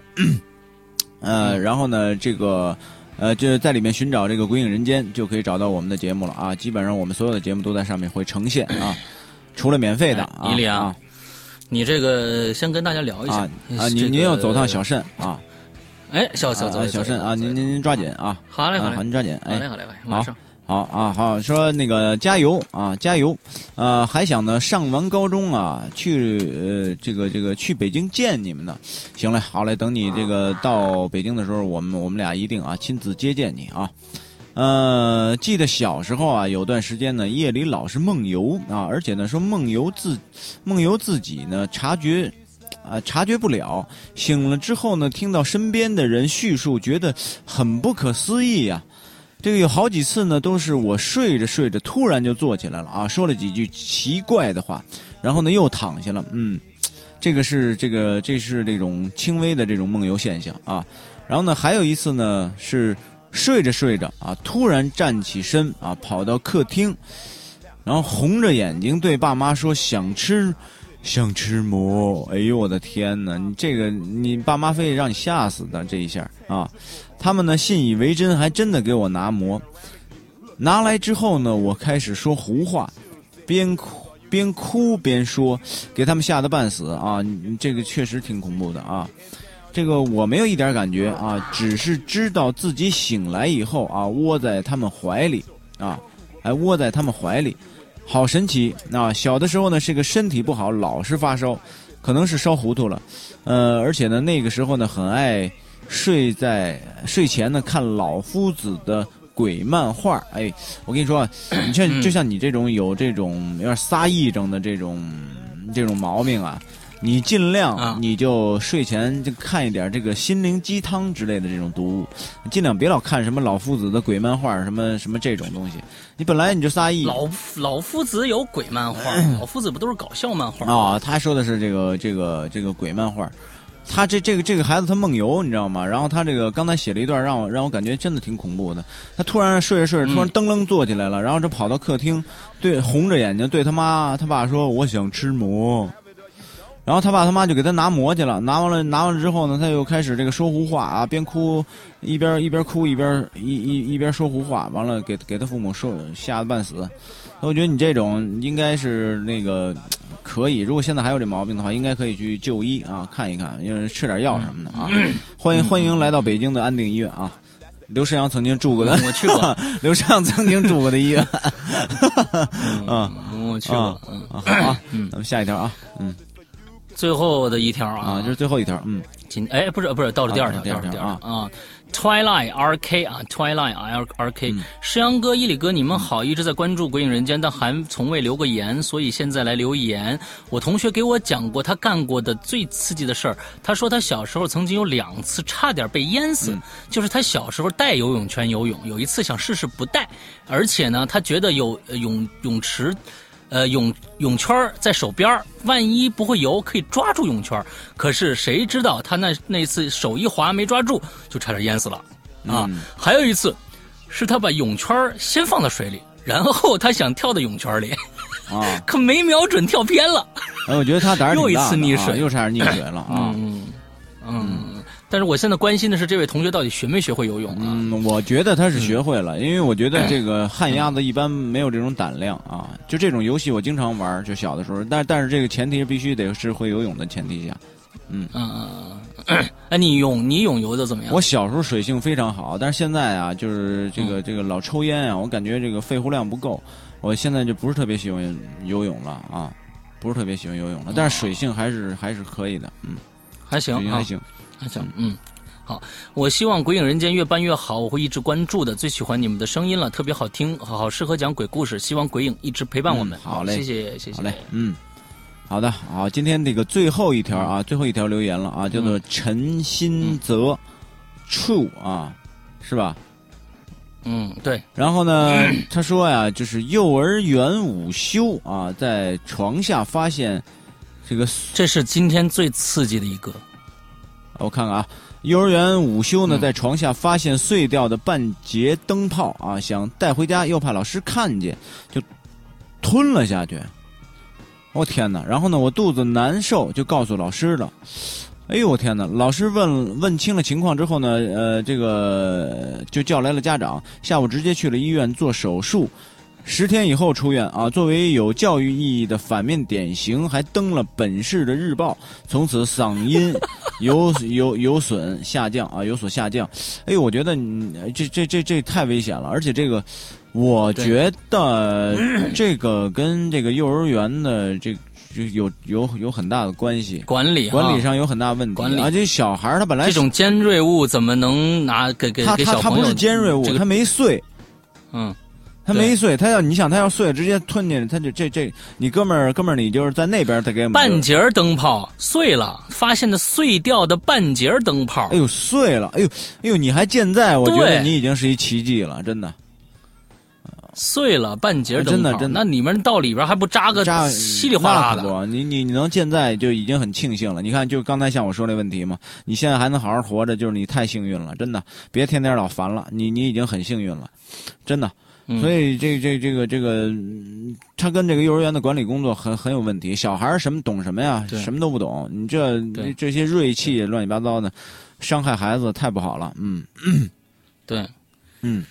呃，然后呢这个呃就是在里面寻找这个《鬼影人间》就可以找到我们的节目了啊，基本上我们所有的节目都在上面会呈现啊，除了免费的啊。啊。你这个先跟大家聊一下啊，您您要走趟小慎啊，哎，小小走小慎啊，您您您抓紧啊，好嘞好嘞，您抓紧，好嘞好嘞，马上，好啊好，说那个加油啊加油，呃还想呢上完高中啊去呃这个这个去北京见你们呢，行嘞好嘞，等你这个到北京的时候，我们我们俩一定啊亲自接见你啊。呃，记得小时候啊，有段时间呢，夜里老是梦游啊，而且呢，说梦游自梦游自己呢，察觉啊，察觉不了。醒了之后呢，听到身边的人叙述，觉得很不可思议呀。这个有好几次呢，都是我睡着睡着，突然就坐起来了啊，说了几句奇怪的话，然后呢又躺下了。嗯，这个是这个这是这种轻微的这种梦游现象啊。然后呢，还有一次呢是。睡着睡着啊，突然站起身啊，跑到客厅，然后红着眼睛对爸妈说：“想吃，想吃馍。”哎呦，我的天哪！你这个，你爸妈非得让你吓死的这一下啊！他们呢信以为真，还真的给我拿馍。拿来之后呢，我开始说胡话，边哭边哭边说，给他们吓得半死啊！这个确实挺恐怖的啊。这个我没有一点感觉啊，只是知道自己醒来以后啊，窝在他们怀里啊，还窝在他们怀里，好神奇啊！小的时候呢，是个身体不好，老是发烧，可能是烧糊涂了，呃，而且呢，那个时候呢，很爱睡在睡前呢看老夫子的鬼漫画。哎，我跟你说，你像就像你这种有这种有点撒癔症的这种这种毛病啊。你尽量，你就睡前就看一点这个心灵鸡汤之类的这种读物，尽量别老看什么老夫子的鬼漫画，什么什么这种东西。你本来你就撒意。老老夫子有鬼漫画，老夫子不都是搞笑漫画啊？他说的是这个这个这个鬼漫画，他这这个这个孩子他梦游，你知道吗？然后他这个刚才写了一段，让我让我感觉真的挺恐怖的。他突然睡着睡着，突然噔楞坐起来了，然后就跑到客厅，对红着眼睛对他妈他爸说：“我想吃馍。”然后他爸他妈就给他拿馍去了，拿完了拿完了之后呢，他又开始这个说胡话啊，边哭一边一边哭一边一一一边说胡话，完了给给他父母说吓得半死。我觉得你这种应该是那个可以，如果现在还有这毛病的话，应该可以去就医啊，看一看，因为吃点药什么的啊。欢迎欢迎来到北京的安定医院啊，刘世阳曾经住过的，我去过，刘世阳曾经住过的医院。嗯，我去过，嗯，好啊，嗯，咱们下一条啊，嗯。最后的一条啊，这是最后一条，嗯，今哎不是不是到了第二条，第二条啊啊，Twilight R K 啊，Twilight R R K，石阳哥、伊里哥，你们好，一直在关注《鬼影人间》，但还从未留过言，所以现在来留言。我同学给我讲过他干过的最刺激的事儿，他说他小时候曾经有两次差点被淹死，就是他小时候带游泳圈游泳，有一次想试试不带，而且呢，他觉得有泳泳池。呃，泳泳圈在手边万一不会游，可以抓住泳圈可是谁知道他那那次手一滑没抓住，就差点淹死了啊！还有一次，是他把泳圈先放到水里，然后他想跳到泳圈里，啊，可没瞄准，跳偏了。哎，我觉得他胆儿 又一次溺水，又差点溺水了啊！嗯嗯。但是我现在关心的是，这位同学到底学没学会游泳啊？嗯，我觉得他是学会了，因为我觉得这个旱鸭子一般没有这种胆量啊。就这种游戏，我经常玩，就小的时候。但但是这个前提必须得是会游泳的前提下。嗯嗯嗯。哎，你泳你泳游的怎么样？我小时候水性非常好，但是现在啊，就是这个这个老抽烟啊，我感觉这个肺活量不够，我现在就不是特别喜欢游泳了啊，不是特别喜欢游泳了。但是水性还是还是可以的，嗯，还行，还行。行，嗯，好，我希望《鬼影人间》越办越好，我会一直关注的。最喜欢你们的声音了，特别好听，好好适合讲鬼故事。希望鬼影一直陪伴我们。嗯好嘞谢谢谢谢。好嘞，嗯，好的，好，今天这个最后一条啊，最后一条留言了啊，叫做陈新泽 True 啊，是吧？嗯，对，然后呢，他说呀，就是幼儿园午休啊，在床下发现这个，这是今天最刺激的一个。我看看啊，幼儿园午休呢，嗯在床下发现碎掉的半截灯泡啊，想带回家，又怕老师看见，就吞了下去。我天哪！然后呢，我肚子难受，就告诉老师了。哎呦我天哪！老师问问清了情况之后呢，呃，这个就叫来了家长，下午直接去了医院做手术，十天以后出院啊。作为有教育意义的反面典型，还登了本市的日报，从此嗓音 有有有损下降啊，有所下降。哎呦，我觉得你这这这这太危险了，而且这个，我觉得 这个跟这个幼儿园的这就有有有很大的关系。管理管理啊上有很大问题，管理而且小孩儿他本来这种尖锐物怎么能拿给给他给小朋友？他他不是尖锐物，这个他没碎，嗯，他没碎，他要你想他要碎直接吞进去，他就这这你哥们儿哥们儿你就是在那边他给半截儿灯泡碎了，发现的碎掉的半截儿灯泡哎。呦碎了，哎呦哎呦你还健在，我觉得你已经是一奇迹了，真的。碎了半截儿灯泡，真的真的那你们到里边还不扎个扎稀里哗啦的？不，你你你能健在就已经很庆幸了。你看，就刚才像我说那问题嘛，你现在还能好好活着，就是你太幸运了，真的。别天天老烦了，你你已经很幸运了，真的。嗯所以这这这个这个，嗯他跟这个幼儿园的管理工作很很有问题。小孩儿什么懂什么呀？什么都不懂。你这这些锐气乱七八糟的，伤害孩子太不好了。嗯对，嗯，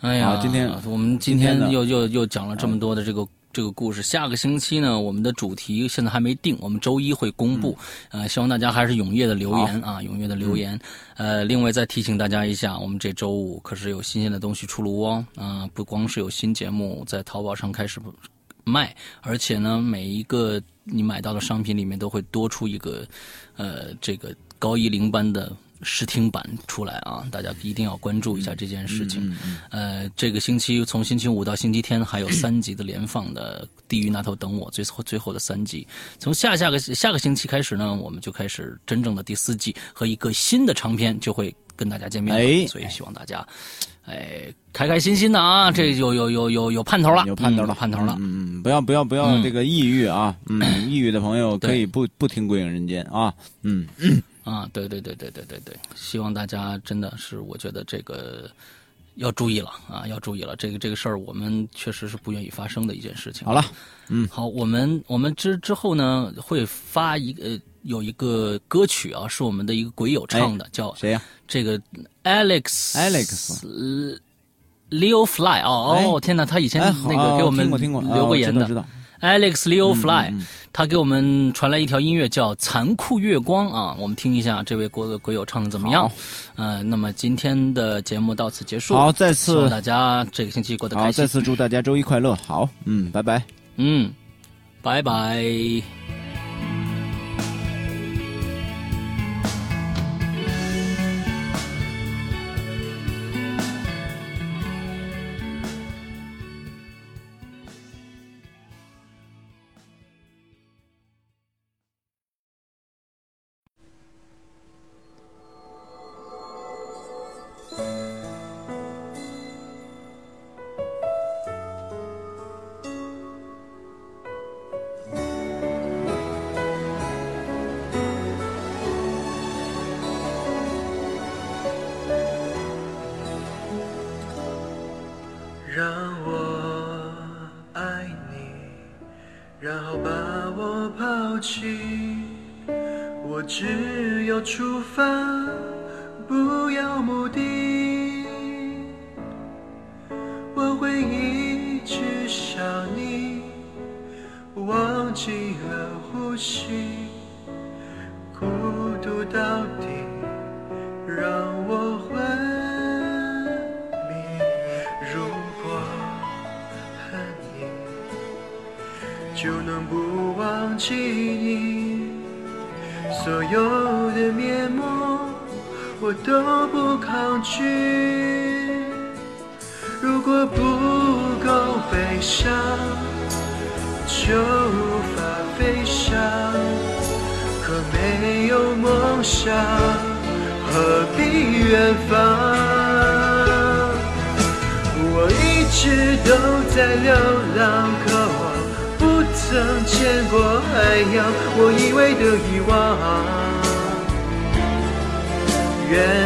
哎呀，今天我们今天又又又讲了这么多的这个。这个故事，下个星期呢，我们的主题现在还没定，我们周一会公布。呃，希望大家还是踊跃的留言啊，踊跃的留言。呃，另外再提醒大家一下，我们这周五可是有新鲜的东西出炉哦。啊、不光是有新节目在淘宝上开始卖，而且呢，每一个你买到的商品里面都会多出一个，呃，这个高一零班的试听版出来啊，大家一定要关注一下这件事情。嗯嗯呃，这个星期从星期五到星期天还有三集的连放的《地狱那头等我》，最后最后的三集。从下下个下个星期开始呢，我们就开始真正的第四季和一个新的长篇就会跟大家见面了。哎。所以希望大家，哎，开开心心的啊，这有有有有有盼头了，有盼头了，盼头了。嗯。不要不要不要嗯。这个抑郁啊，嗯，抑郁的朋友可以不不听《鬼影人间》啊，嗯，啊，对对对对对对对，希望大家真的是，我觉得这个要注意了啊，要注意了。这个这个事儿，我们确实是不愿意发生的一件事情。好了，嗯好，我们我们之之后呢，会发一个、呃、有一个歌曲啊，是我们的一个鬼友唱的，叫谁呀？这个 Alex Alex 呃 Leo Fly 哦哎哦，天哪，他以前那个给我们留过言的 Alex Leo Fly，、嗯嗯他给我们传来一条音乐叫《残酷月光》啊，我们听一下这位国鬼友唱的怎么样好？呃，那么今天的节目到此结束。好，再次大家这个星期过得好，开心。再次祝大家周一快乐。好，嗯，拜拜。嗯，拜拜。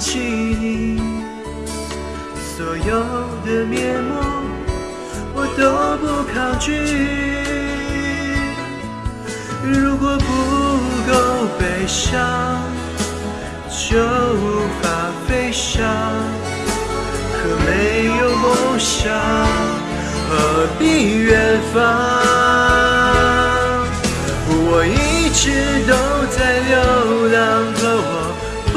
不忘记你，所有的面目我都不抗拒。如果不够悲伤，就无法飞翔。可没有梦想，何必远方？我一直都在流浪，